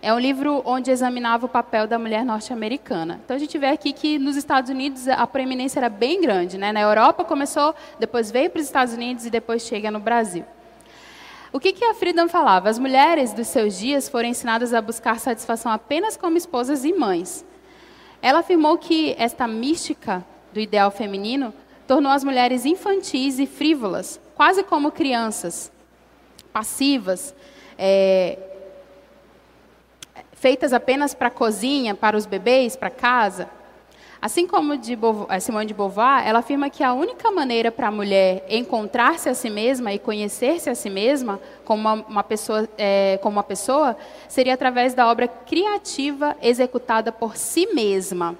É um livro onde examinava o papel da mulher norte-americana. Então a gente vê aqui que nos Estados Unidos a proeminência era bem grande. Né? Na Europa começou, depois veio para os Estados Unidos e depois chega no Brasil. O que, que a Friedan falava? As mulheres dos seus dias foram ensinadas a buscar satisfação apenas como esposas e mães. Ela afirmou que esta mística do ideal feminino tornou as mulheres infantis e frívolas, quase como crianças, passivas, é, feitas apenas para a cozinha, para os bebês, para casa. Assim como de Beauvoir, eh, Simone de Beauvoir, ela afirma que a única maneira para a mulher encontrar-se a si mesma e conhecer-se a si mesma como uma, uma pessoa, é, como uma pessoa seria através da obra criativa executada por si mesma.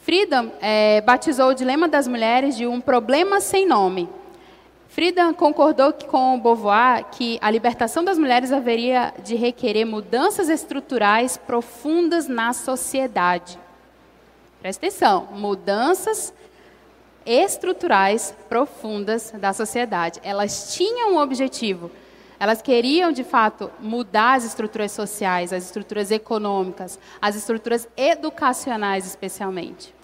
Frida é, batizou o dilema das mulheres de um problema sem nome, Frida concordou com Beauvoir que a libertação das mulheres haveria de requerer mudanças estruturais profundas na sociedade. Presta atenção, mudanças estruturais profundas da sociedade. Elas tinham um objetivo. Elas queriam, de fato, mudar as estruturas sociais, as estruturas econômicas, as estruturas educacionais, especialmente.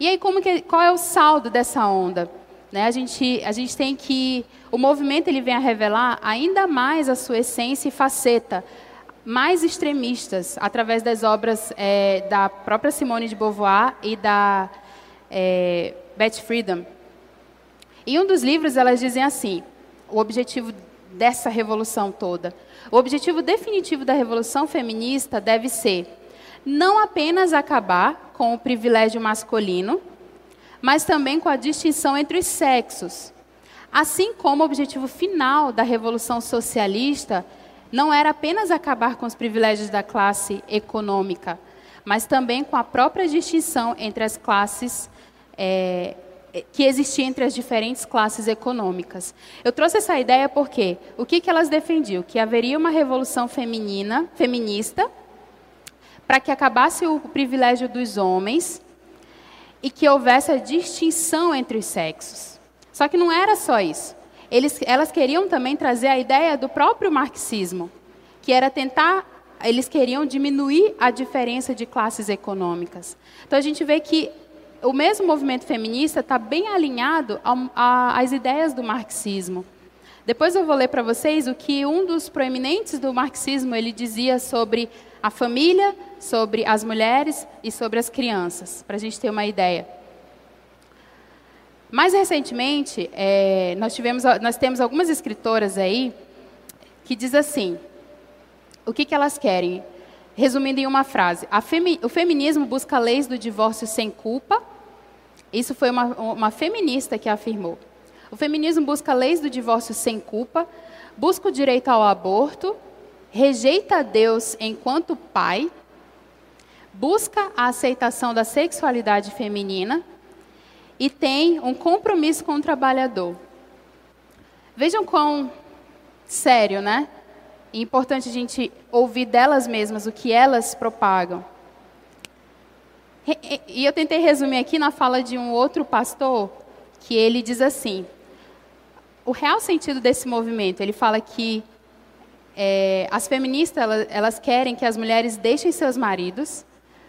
E aí, como que, qual é o saldo dessa onda? Né? A, gente, a gente tem que. O movimento ele vem a revelar ainda mais a sua essência e faceta mais extremistas, através das obras é, da própria Simone de Beauvoir e da é, Beth Friedan. Em um dos livros, elas dizem assim: o objetivo dessa revolução toda. O objetivo definitivo da revolução feminista deve ser não apenas acabar com o privilégio masculino, mas também com a distinção entre os sexos. Assim como o objetivo final da Revolução Socialista não era apenas acabar com os privilégios da classe econômica, mas também com a própria distinção entre as classes é, que existia entre as diferentes classes econômicas. Eu trouxe essa ideia porque o que, que elas defendiam? Que haveria uma revolução feminina, feminista, para que acabasse o privilégio dos homens e que houvesse a distinção entre os sexos. Só que não era só isso. Eles, elas queriam também trazer a ideia do próprio marxismo, que era tentar, eles queriam diminuir a diferença de classes econômicas. Então a gente vê que o mesmo movimento feminista está bem alinhado às ideias do marxismo, Depois eu vou ler para vocês o que um dos proeminentes do marxismo ele dizia sobre a família, sobre as mulheres e sobre as crianças, para a gente ter uma ideia. Mais recentemente, é, nós, tivemos, nós temos algumas escritoras aí que diz assim, o que, que elas querem? Resumindo em uma frase, femi, o feminismo busca leis do divórcio sem culpa. Isso foi uma, uma feminista que afirmou. O feminismo busca leis do divórcio sem culpa, busca o direito ao aborto, rejeita Deus enquanto pai, busca a aceitação da sexualidade feminina e tem um compromisso com o trabalhador. Vejam quão sério, né? E importante a gente ouvir delas mesmas o que elas propagam. E eu tentei resumir aqui na fala de um outro pastor, que ele diz assim: o real sentido desse movimento, ele fala que é, as feministas elas, elas querem que as mulheres deixem seus maridos,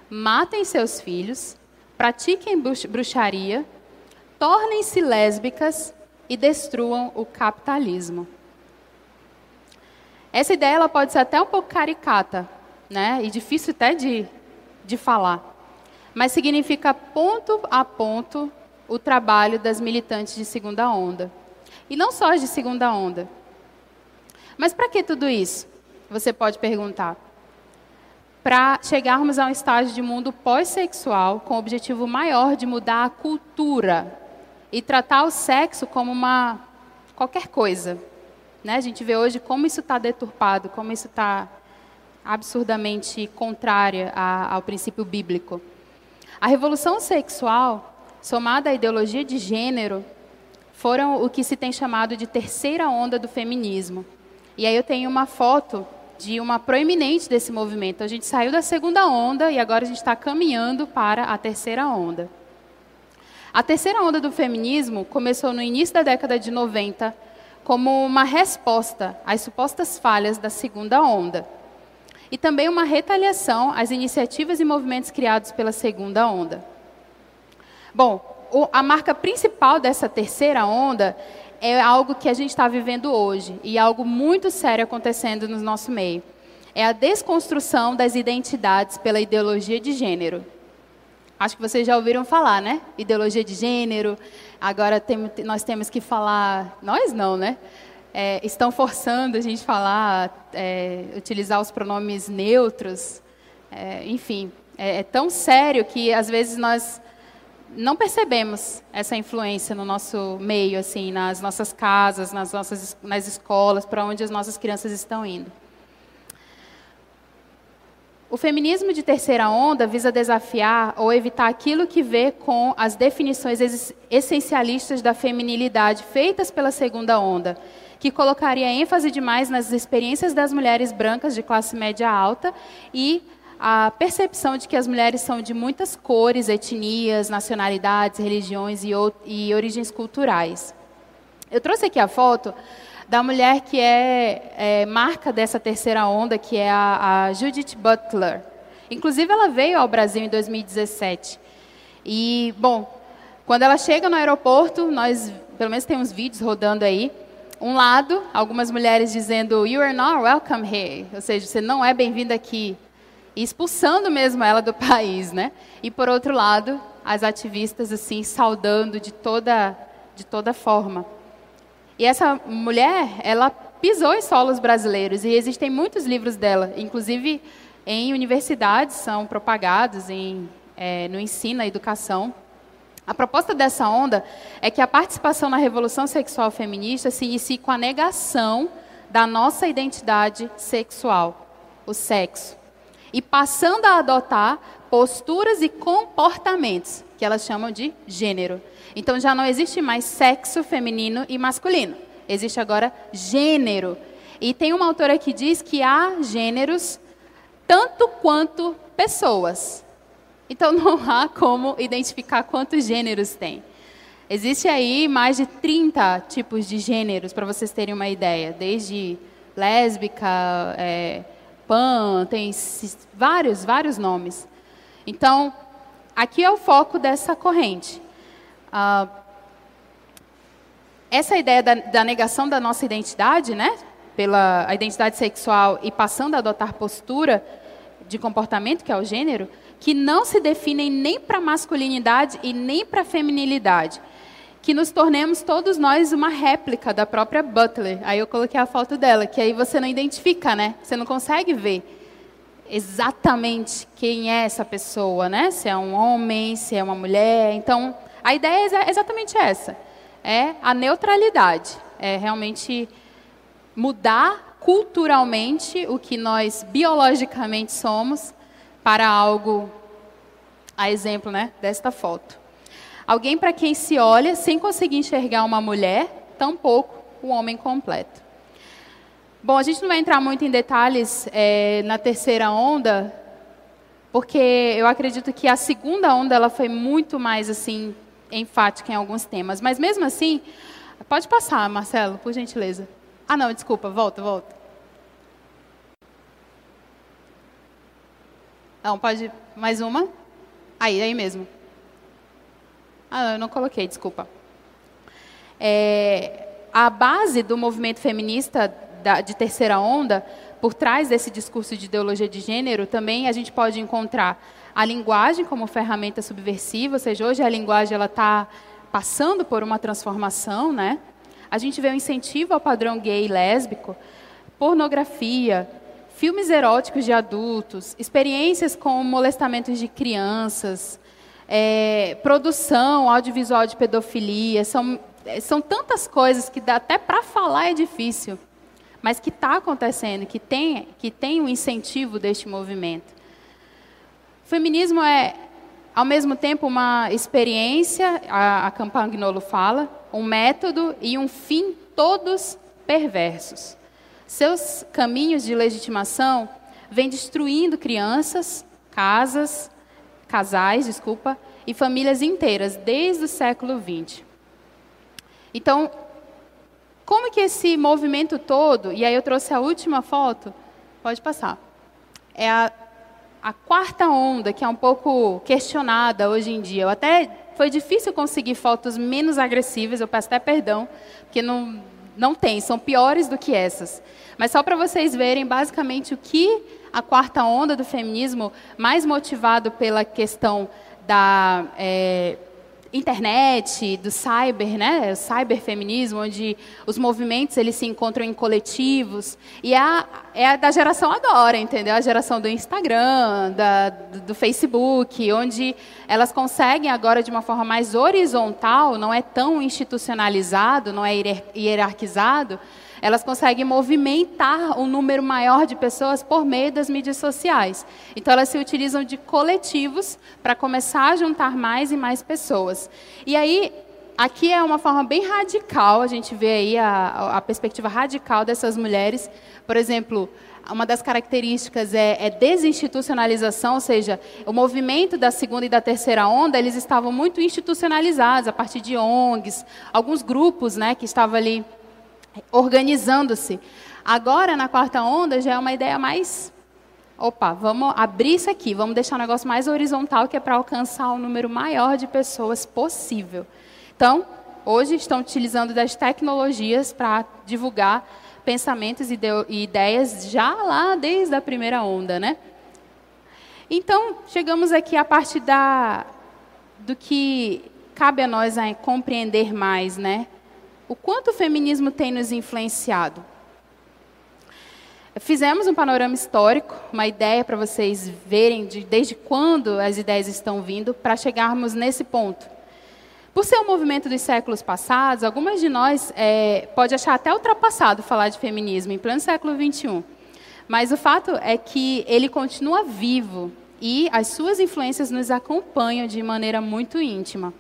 matem seus filhos, pratiquem bruxaria, tornem-se lésbicas e destruam o capitalismo. Essa ideia ela pode ser até um pouco caricata, né? E difícil até de, de falar. Mas significa ponto a ponto o trabalho das militantes de segunda onda. E não só as de segunda onda. Mas para que tudo isso? Você pode perguntar. Para chegarmos a um estágio de mundo pós-sexual com o objetivo maior de mudar a cultura e tratar o sexo como uma qualquer coisa. Né? A gente vê hoje como isso está deturpado, como isso está absurdamente contrária ao princípio bíblico. A revolução sexual, somada à ideologia de gênero, foram o que se tem chamado de terceira onda do feminismo. E aí eu tenho uma foto de uma proeminente desse movimento. A gente saiu da segunda onda e agora a gente está caminhando para a terceira onda. A terceira onda do feminismo começou no início da década de 90 como uma resposta às supostas falhas da segunda onda. E também uma retaliação às iniciativas e movimentos criados pela segunda onda. Bom, a marca principal dessa terceira onda é algo que a gente está vivendo hoje e algo muito sério acontecendo no nosso meio. É a desconstrução das identidades pela ideologia de gênero. Acho que vocês já ouviram falar, né? Ideologia de gênero. Agora tem, nós temos que falar. Nós não, né? É, estão forçando a gente falar, é, utilizar os pronomes neutros. É, enfim, é, é tão sério que às vezes nós não percebemos essa influência no nosso meio, assim, nas nossas casas, nas nossas nas escolas, para onde as nossas crianças estão indo. O feminismo de terceira onda visa desafiar ou evitar aquilo que vê com as definições essencialistas da feminilidade feitas pela segunda onda, que colocaria ênfase demais nas experiências das mulheres brancas de classe média alta e a percepção de que as mulheres são de muitas cores, etnias, nacionalidades, religiões e, e origens culturais. Eu trouxe aqui a foto da mulher que é, é marca dessa terceira onda, que é a, a, Judith Butler. Inclusive, ela veio ao Brasil em 2017. E, bom, quando ela chega no aeroporto, nós, pelo menos tem uns vídeos rodando aí, um lado, algumas mulheres dizendo, you are not welcome here, ou seja, você não é bem-vinda aqui, expulsando mesmo ela do país, né? E por outro lado, as ativistas assim saudando de toda de toda forma. E essa mulher, ela pisou em solos brasileiros e existem muitos livros dela, inclusive em universidades são propagados em, é, no ensino, na educação. A proposta dessa onda é que a participação na revolução sexual feminista se inicie com a negação da nossa identidade sexual, o sexo, e passando a adotar posturas e comportamentos que elas chamam de gênero. Então já não existe mais sexo feminino e masculino. Existe agora gênero. E tem uma autora que diz que há gêneros tanto quanto pessoas. Então não há como identificar quantos gêneros tem. Existe aí mais de 30 tipos de gêneros, para vocês terem uma ideia. Desde lésbica, é, pan, tem vários, vários nomes. Então, aqui é o foco dessa corrente. Ah, essa ideia da, da negação da nossa identidade, né? Pela identidade sexual e passando a adotar postura de comportamento, que é o gênero, que não se definem nem para masculinidade e nem para feminilidade. Que nos tornemos todos nós uma réplica da própria Butler. Aí eu coloquei a foto dela, que aí você não identifica, né? Você não consegue ver exatamente quem é essa pessoa, né? Se é um homem, se é uma mulher. Então, a ideia é exatamente essa. É a neutralidade. É realmente mudar culturalmente o que nós biologicamente somos para algo, a exemplo né, desta foto. Alguém para quem se olha sem conseguir enxergar uma mulher, tampouco o homem completo. Bom, a gente não vai entrar muito em detalhes é, na terceira onda, porque eu acredito que a segunda onda ela foi muito mais assim enfática em alguns temas. Mas mesmo assim, pode passar, Marcelo, por gentileza. Ah, não, desculpa, volta, volta. Não, pode mais uma? Aí, aí mesmo. Ah, não, eu não coloquei, desculpa. É, a base do movimento feminista da, de terceira onda, por trás desse discurso de ideologia de gênero, também a gente pode encontrar a linguagem como ferramenta subversiva, ou seja, hoje a linguagem ela está passando por uma transformação, né? A gente vê o incentivo ao padrão gay e lésbico, pornografia, filmes eróticos de adultos, experiências com molestamentos de crianças, é, produção audiovisual de pedofilia, são, é, são tantas coisas que dá até para falar é difícil, mas que está acontecendo, que tem, que tem um incentivo deste movimento. O feminismo é, ao mesmo tempo, uma experiência, a, a Campagnolo fala, um método e um fim todos perversos. Seus caminhos de legitimação vêm destruindo crianças, casas, casais, desculpa, e famílias inteiras desde o século XX. Então, como que esse movimento todo, e aí eu trouxe a última foto, pode passar, é a, a quarta onda, que é um pouco questionada hoje em dia. Eu até foi difícil conseguir fotos menos agressivas, eu peço até perdão, porque não, não tem, são piores do que essas. Mas só para vocês verem basicamente o que a quarta onda do feminismo, mais motivado pela questão da é, internet, do cyber, né, cyberfeminismo, onde os movimentos eles se encontram em coletivos, e é a, é a da geração agora, entendeu? A geração do Instagram, da, do Facebook, onde elas conseguem agora de uma forma mais horizontal, não é tão institucionalizado, não é hierarquizado, elas conseguem movimentar um número maior de pessoas por meio das mídias sociais. Então, elas se utilizam de coletivos para começar a juntar mais e mais pessoas. E aí, aqui é uma forma bem radical, a gente vê aí a, a perspectiva radical dessas mulheres. Por exemplo, uma das características é, é, desinstitucionalização, ou seja, o movimento da segunda e da terceira onda, eles estavam muito institucionalizados, a partir de ONGs, alguns grupos né, que estavam ali organizando-se. Agora, na quarta onda, já é uma ideia mais. Opa, vamos abrir isso aqui, vamos deixar o negócio mais horizontal, que é para alcançar o número maior de pessoas possível. Então, hoje estão utilizando das tecnologias para divulgar pensamentos e ideias já lá desde a primeira onda, né? Então, chegamos aqui à parte da, do que cabe a nós a compreender mais, né? O quanto o feminismo tem nos influenciado. Fizemos um panorama histórico, uma ideia para vocês verem de, desde quando as ideias estão vindo, para chegarmos nesse ponto. Por ser um movimento dos séculos passados, algumas de nós é, pode achar até ultrapassado falar de feminismo em pleno século XXI. Mas o fato é que ele continua vivo e as suas influências nos acompanham de maneira muito íntima.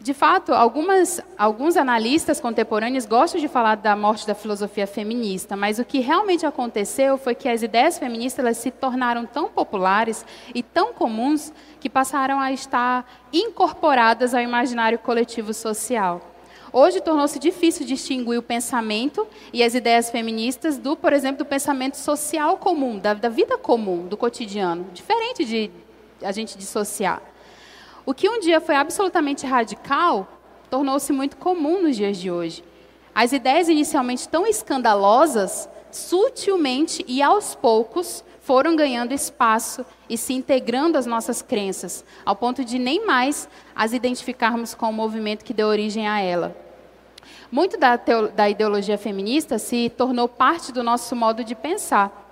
De fato, algumas, alguns analistas contemporâneos gostam de falar da morte da filosofia feminista, mas o que realmente aconteceu foi que as ideias feministas se tornaram tão populares e tão comuns que passaram a estar incorporadas ao imaginário coletivo social. Hoje tornou-se difícil distinguir o pensamento e as ideias feministas do, por exemplo, do pensamento social comum, da, da vida comum, do cotidiano, diferente de a gente dissociar. O que um dia foi absolutamente radical, tornou-se muito comum nos dias de hoje. As ideias inicialmente tão escandalosas, sutilmente e aos poucos, foram ganhando espaço e se integrando às nossas crenças, ao ponto de nem mais as identificarmos com o movimento que deu origem a ela. Muito da, da ideologia feminista se tornou parte do nosso modo de pensar.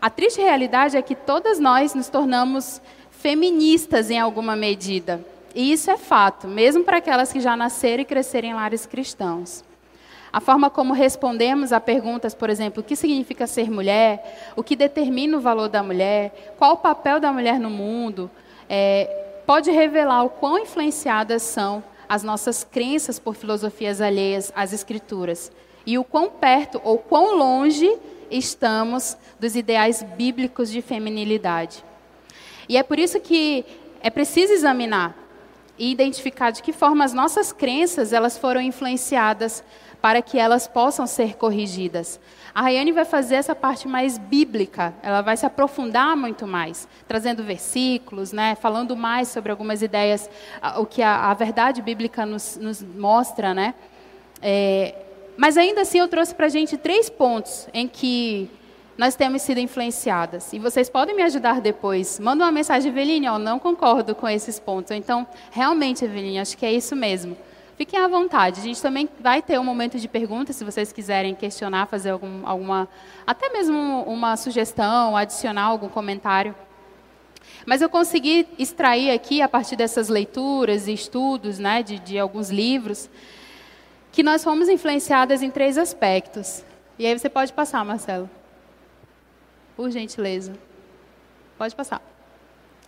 A triste realidade é que todas nós nos tornamos feministas em alguma medida. E isso é fato, mesmo para aquelas que já nasceram e cresceram em lares cristãos. A forma como respondemos a perguntas, por exemplo, o que significa ser mulher, o que determina o valor da mulher, qual o papel da mulher no mundo, é, pode revelar o quão influenciadas são as nossas crenças por filosofias alheias às escrituras e o quão perto ou quão longe estamos dos ideais bíblicos de feminilidade. E é por isso que é preciso examinar e identificar de que forma as nossas crenças elas foram influenciadas para que elas possam ser corrigidas. A Rayane vai fazer essa parte mais bíblica, ela vai se aprofundar muito mais, trazendo versículos, né, falando mais sobre algumas ideias, o que a, a verdade bíblica nos, nos mostra. Né? É, mas ainda assim eu trouxe para a gente três pontos em que nós temos sido influenciadas. E vocês podem me ajudar depois. Manda uma mensagem, Eveline, eu não concordo com esses pontos. Então, realmente, Eveline, acho que é isso mesmo. Fiquem à vontade. A gente também vai ter um momento de perguntas, se vocês quiserem questionar, fazer algum, alguma, até mesmo uma sugestão, adicionar algum comentário. Mas eu consegui extrair aqui, a partir dessas leituras e estudos né, de, de alguns livros, que nós fomos influenciadas em três aspectos. E aí você pode passar, Marcelo. Por gentileza. Pode passar.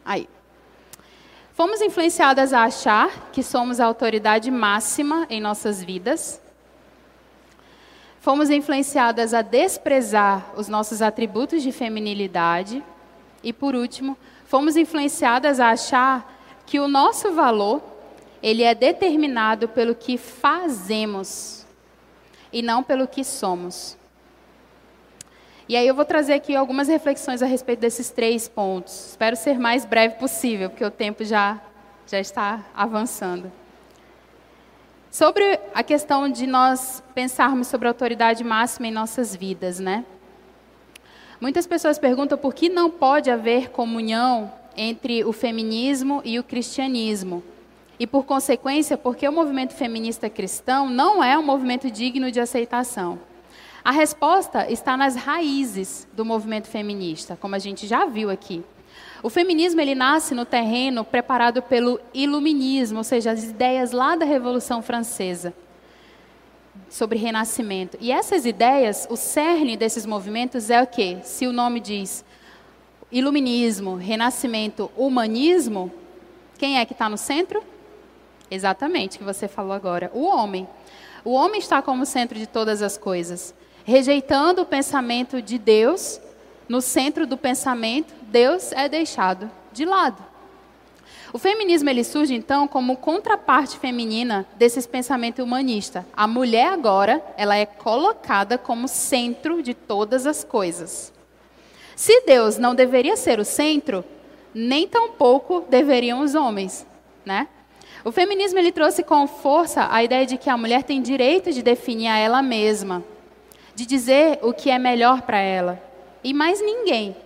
Aí. Fomos influenciadas a achar que somos a autoridade máxima em nossas vidas. Fomos influenciadas a desprezar os nossos atributos de feminilidade. E por último, fomos influenciadas a achar que o nosso valor ele é determinado pelo que fazemos e não pelo que somos. E aí eu vou trazer aqui algumas reflexões a respeito desses três pontos. Espero ser mais breve possível, porque o tempo já, já está avançando. Sobre a questão de nós pensarmos sobre a autoridade máxima em nossas vidas, né? Muitas pessoas perguntam por que não pode haver comunhão entre o feminismo e o cristianismo. E, por consequência, porque o movimento feminista cristão não é um movimento digno de aceitação. A resposta está nas raízes do movimento feminista, como a gente já viu aqui. O feminismo ele nasce no terreno preparado pelo iluminismo, ou seja, as ideias lá da Revolução Francesa sobre renascimento. E essas ideias, o cerne desses movimentos é o quê? Se o nome diz iluminismo, renascimento, humanismo, quem é que está no centro? Exatamente, que você falou agora, o homem. O homem está como centro de todas as coisas rejeitando o pensamento de Deus, no centro do pensamento, Deus é deixado de lado. O feminismo ele surge então como contraparte feminina desses pensamentos humanistas. A mulher agora, ela é colocada como centro de todas as coisas. Se Deus não deveria ser o centro, nem tampouco deveriam os homens, né? O feminismo ele trouxe com força a ideia de que a mulher tem direito de definir a ela mesma, de dizer o que é melhor para ela. E mais ninguém.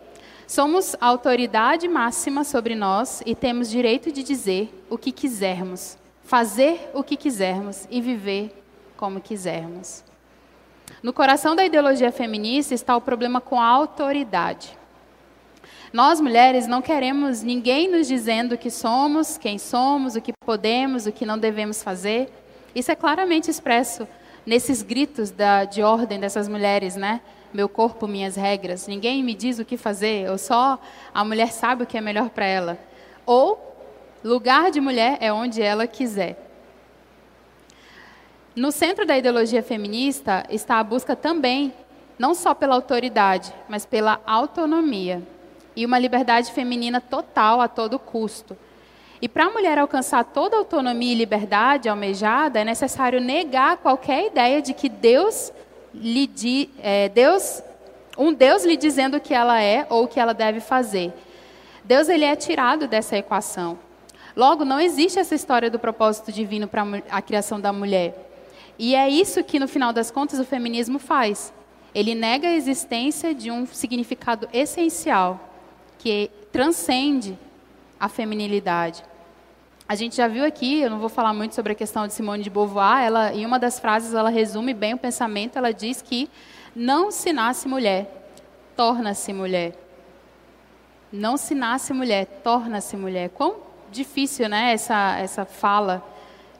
Somos a autoridade máxima sobre nós e temos direito de dizer o que quisermos, fazer o que quisermos e viver como quisermos. No coração da ideologia feminista está o problema com a autoridade. Nós, mulheres, não queremos ninguém nos dizendo o que somos, quem somos, o que podemos, o que não devemos fazer. Isso é claramente expresso nesses gritos da, de ordem dessas mulheres, né? Meu corpo, minhas regras. Ninguém me diz o que fazer, ou só a mulher sabe o que é melhor para ela. Ou lugar de mulher é onde ela quiser. No centro da ideologia feminista está a busca também, não só pela autoridade, mas pela autonomia e uma liberdade feminina total a todo custo. E para a mulher alcançar toda a autonomia e liberdade almejada, é necessário negar qualquer ideia de que Deus lhe di, é, Deus, um Deus lhe dizendo o que ela é ou o que ela deve fazer. Deus ele é tirado dessa equação. Logo, não existe essa história do propósito divino para a criação da mulher. E é isso que, no final das contas, o feminismo faz. Ele nega a existência de um significado essencial que transcende a feminilidade. A gente já viu aqui, eu não vou falar muito sobre a questão de Simone de Beauvoir, ela, em uma das frases ela resume bem o pensamento, ela diz que não se nasce mulher, torna-se mulher. Não se nasce mulher, torna-se mulher. Quão difícil, né, essa, essa fala.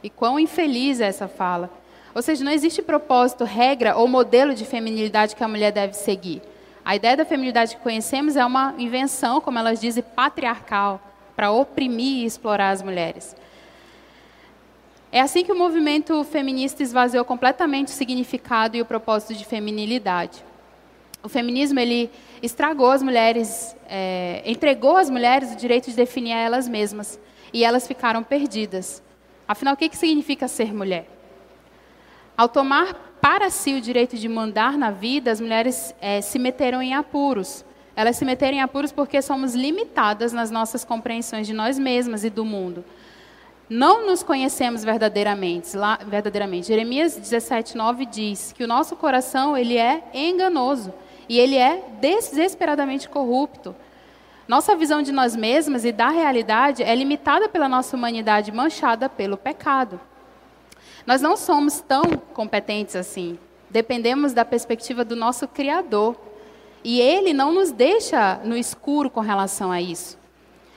E quão infeliz é essa fala. Ou seja, não existe propósito, regra ou modelo de feminilidade que a mulher deve seguir. A ideia da feminilidade que conhecemos é uma invenção, como elas dizem, patriarcal, para oprimir e explorar as mulheres. É assim que o movimento feminista esvaziou completamente o significado e o propósito de feminilidade. O feminismo ele estragou as mulheres, é, entregou às mulheres o direito de definir a elas mesmas e elas ficaram perdidas. Afinal, o que, que significa ser mulher? Ao tomar para si o direito de mandar na vida, as mulheres é, se meteram em apuros. Elas se meteram em apuros porque somos limitadas nas nossas compreensões de nós mesmas e do mundo. Não nos conhecemos verdadeiramente. Lá, verdadeiramente. Jeremias 17, 9 diz que o nosso coração ele é enganoso e ele é desesperadamente corrupto. Nossa visão de nós mesmas e da realidade é limitada pela nossa humanidade manchada pelo pecado. Nós não somos tão competentes assim. Dependemos da perspectiva do nosso Criador. E Ele não nos deixa no escuro com relação a isso.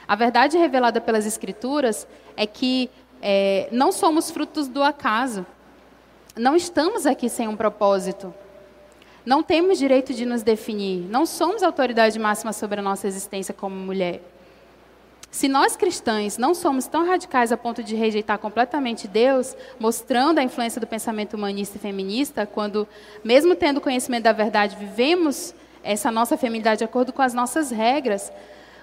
A verdade revelada pelas Escrituras é que é, não somos frutos do acaso. Não estamos aqui sem um propósito. Não temos direito de nos definir. Não somos autoridade máxima sobre a nossa existência como mulher. Se nós cristãos não somos tão radicais a ponto de rejeitar completamente Deus, mostrando a influência do pensamento humanista e feminista, quando, mesmo tendo conhecimento da verdade, vivemos essa nossa feminilidade de acordo com as nossas regras,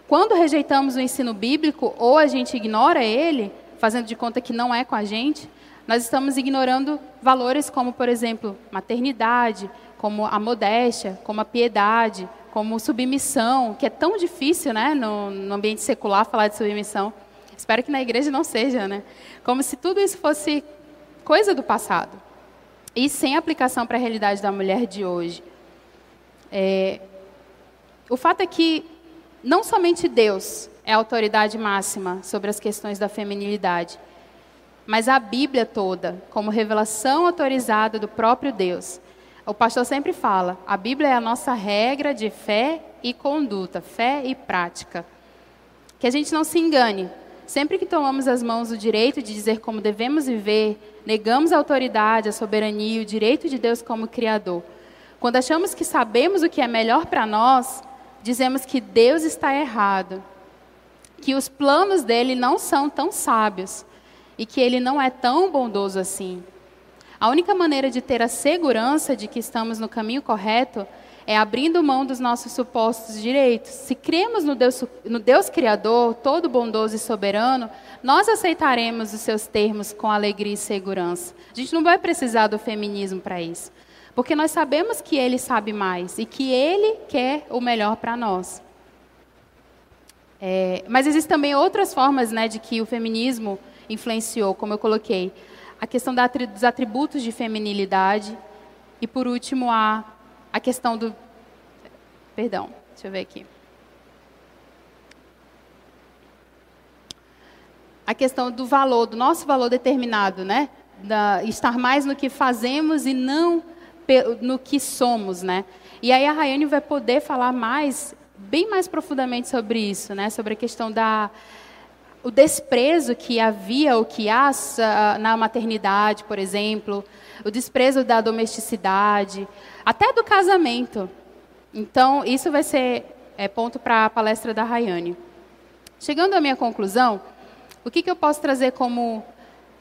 quando rejeitamos o ensino bíblico ou a gente ignora ele, fazendo de conta que não é com a gente, nós estamos ignorando valores como, por exemplo, maternidade, como a modéstia, como a piedade, como submissão, que é tão difícil, né, no, no ambiente secular falar de submissão. Espero que na igreja não seja, né? Como se tudo isso fosse coisa do passado e sem aplicação para a realidade da mulher de hoje. É, o fato é que não somente Deus é a autoridade máxima sobre as questões da feminilidade, mas a Bíblia toda, como revelação autorizada do próprio Deus, o pastor sempre fala: a Bíblia é a nossa regra de fé e conduta, fé e prática. Que a gente não se engane. Sempre que tomamos as mãos o direito de dizer como devemos viver, negamos a autoridade, a soberania e o direito de Deus como Criador. Quando achamos que sabemos o que é melhor para nós, dizemos que Deus está errado, que os planos dele não são tão sábios e que ele não é tão bondoso assim. A única maneira de ter a segurança de que estamos no caminho correto é abrindo mão dos nossos supostos direitos. Se cremos no Deus, no Deus Criador, todo bondoso e soberano, nós aceitaremos os seus termos com alegria e segurança. A gente não vai precisar do feminismo para isso. Porque nós sabemos que Ele sabe mais e que Ele quer o melhor para nós. É, mas existem também outras formas né, de que o feminismo influenciou, como eu coloquei a questão da, dos atributos de feminilidade e, por último, a, a questão do. Perdão, deixa eu ver aqui. A questão do valor, do nosso valor determinado, né? Da, estar mais no que fazemos e não no que somos, né? E aí a Rayane vai poder falar mais, bem mais profundamente sobre isso, né? Sobre a questão da, o desprezo que havia ou que há na maternidade, por exemplo, o desprezo da domesticidade, até do casamento. Então, isso vai ser é, ponto para a palestra da Rayane. Chegando à minha conclusão, o que, que eu posso trazer como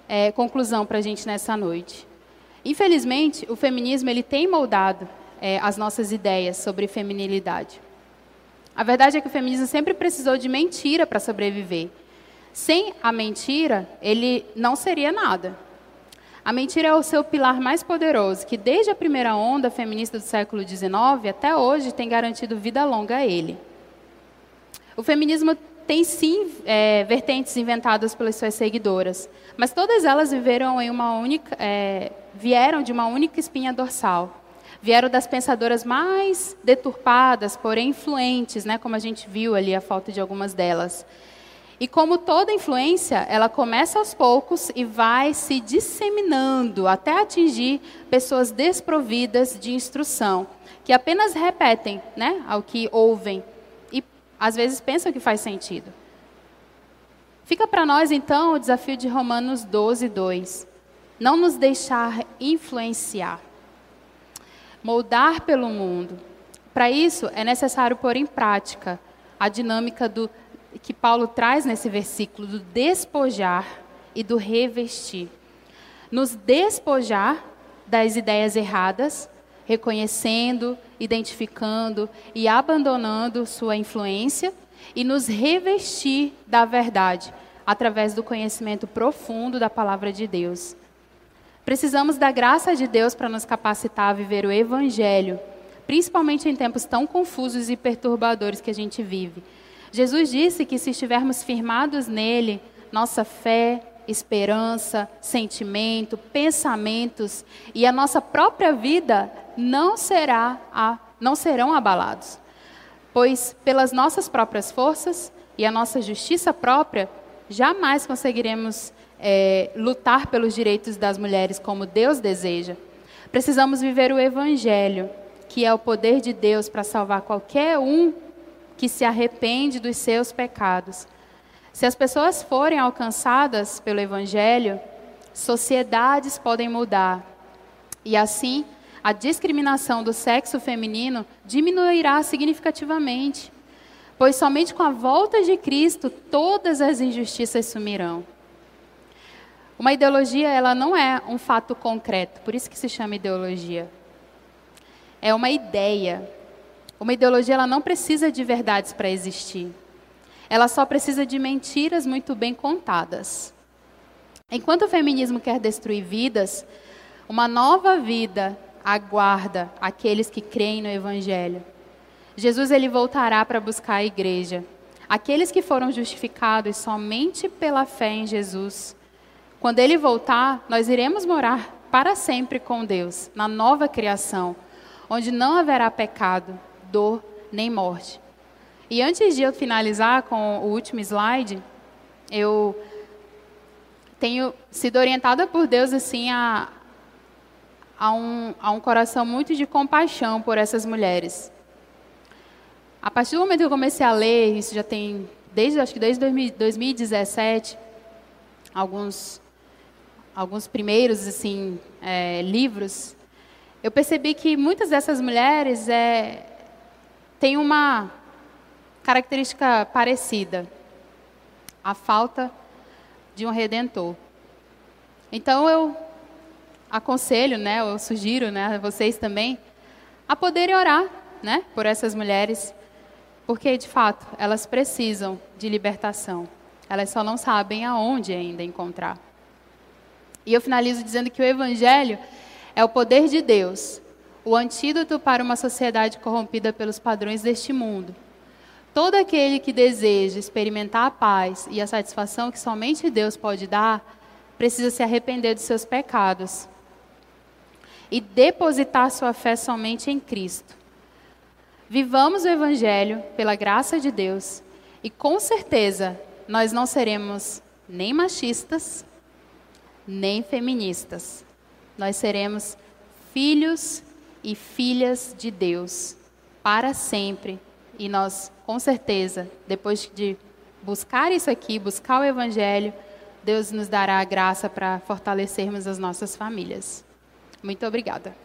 é, conclusão para a gente nessa noite? Infelizmente, o feminismo ele tem moldado é, as nossas ideias sobre feminilidade. A verdade é que o feminismo sempre precisou de mentira para sobreviver. Sem a mentira, ele não seria nada. A mentira é o seu pilar mais poderoso, que desde a primeira onda feminista do século XIX até hoje tem garantido vida longa a ele. O feminismo tem sim é, vertentes inventadas pelas suas seguidoras, mas todas elas viveram em uma única, é, vieram de uma única espinha dorsal. Vieram das pensadoras mais deturpadas, porém influentes, né, como a gente viu ali a falta de algumas delas. E como toda influência, ela começa aos poucos e vai se disseminando até atingir pessoas desprovidas de instrução, que apenas repetem né, ao que ouvem às vezes pensam que faz sentido. Fica para nós, então, o desafio de Romanos 12, 2. Não nos deixar influenciar, moldar pelo mundo. Para isso, é necessário pôr em prática a dinâmica do que Paulo traz nesse versículo do despojar e do revestir. Nos despojar das ideias erradas, reconhecendo, identificando e abandonando sua influência, e nos revestir da verdade, através do conhecimento profundo da palavra de Deus. Precisamos da graça de Deus para nos capacitar a viver o Evangelho, principalmente em tempos tão confusos e perturbadores que a gente vive. Jesus disse que se estivermos firmados nele, nossa fé, esperança, sentimento, pensamentos e a nossa própria vida não será a, não serão abalados. Pois pelas nossas próprias forças e a nossa justiça própria, jamais conseguiremos é, lutar pelos direitos das mulheres como Deus deseja. Precisamos viver o Evangelho, que é o poder de Deus para salvar qualquer um que se arrepende dos seus pecados. Se as pessoas forem alcançadas pelo Evangelho, sociedades podem mudar. E assim, a discriminação do sexo feminino diminuirá significativamente. Pois somente com a volta de Cristo todas as injustiças sumirão. Uma ideologia, ela não é um fato concreto, por isso que se chama ideologia. É uma ideia, uma ideologia ela não precisa de verdades para existir. Ela só precisa de mentiras muito bem contadas. Enquanto o feminismo quer destruir vidas, uma nova vida aguarda aqueles que creem no evangelho. Jesus ele voltará para buscar a igreja, aqueles que foram justificados somente pela fé em Jesus. Quando ele voltar, nós iremos morar para sempre com Deus, na nova criação, onde não haverá pecado, dor nem morte. E antes de eu finalizar com o último slide, eu tenho sido orientada por Deus assim a, a, um, a um coração muito de compaixão por essas mulheres. A partir do momento que eu comecei a ler, isso já tem desde acho que desde 2017, alguns alguns primeiros assim é, livros, eu percebi que muitas dessas mulheres é, tem uma característica parecida: a falta de um redentor. Então eu aconselho, né, eu sugiro, né, a vocês também, a poderem orar, né, por essas mulheres, porque de fato elas precisam de libertação. Elas só não sabem aonde ainda encontrar. E eu finalizo dizendo que o evangelho é o poder de Deus o antídoto para uma sociedade corrompida pelos padrões deste mundo. Todo aquele que deseja experimentar a paz e a satisfação que somente Deus pode dar, precisa se arrepender dos seus pecados e depositar sua fé somente em Cristo. Vivamos o Evangelho pela graça de Deus e com certeza nós não seremos nem machistas, nem feministas. Nós seremos filhos e filhas de Deus para sempre. E nós, com certeza, depois de buscar isso aqui, buscar o Evangelho, Deus nos dará a graça para fortalecermos as nossas famílias. Muito obrigada.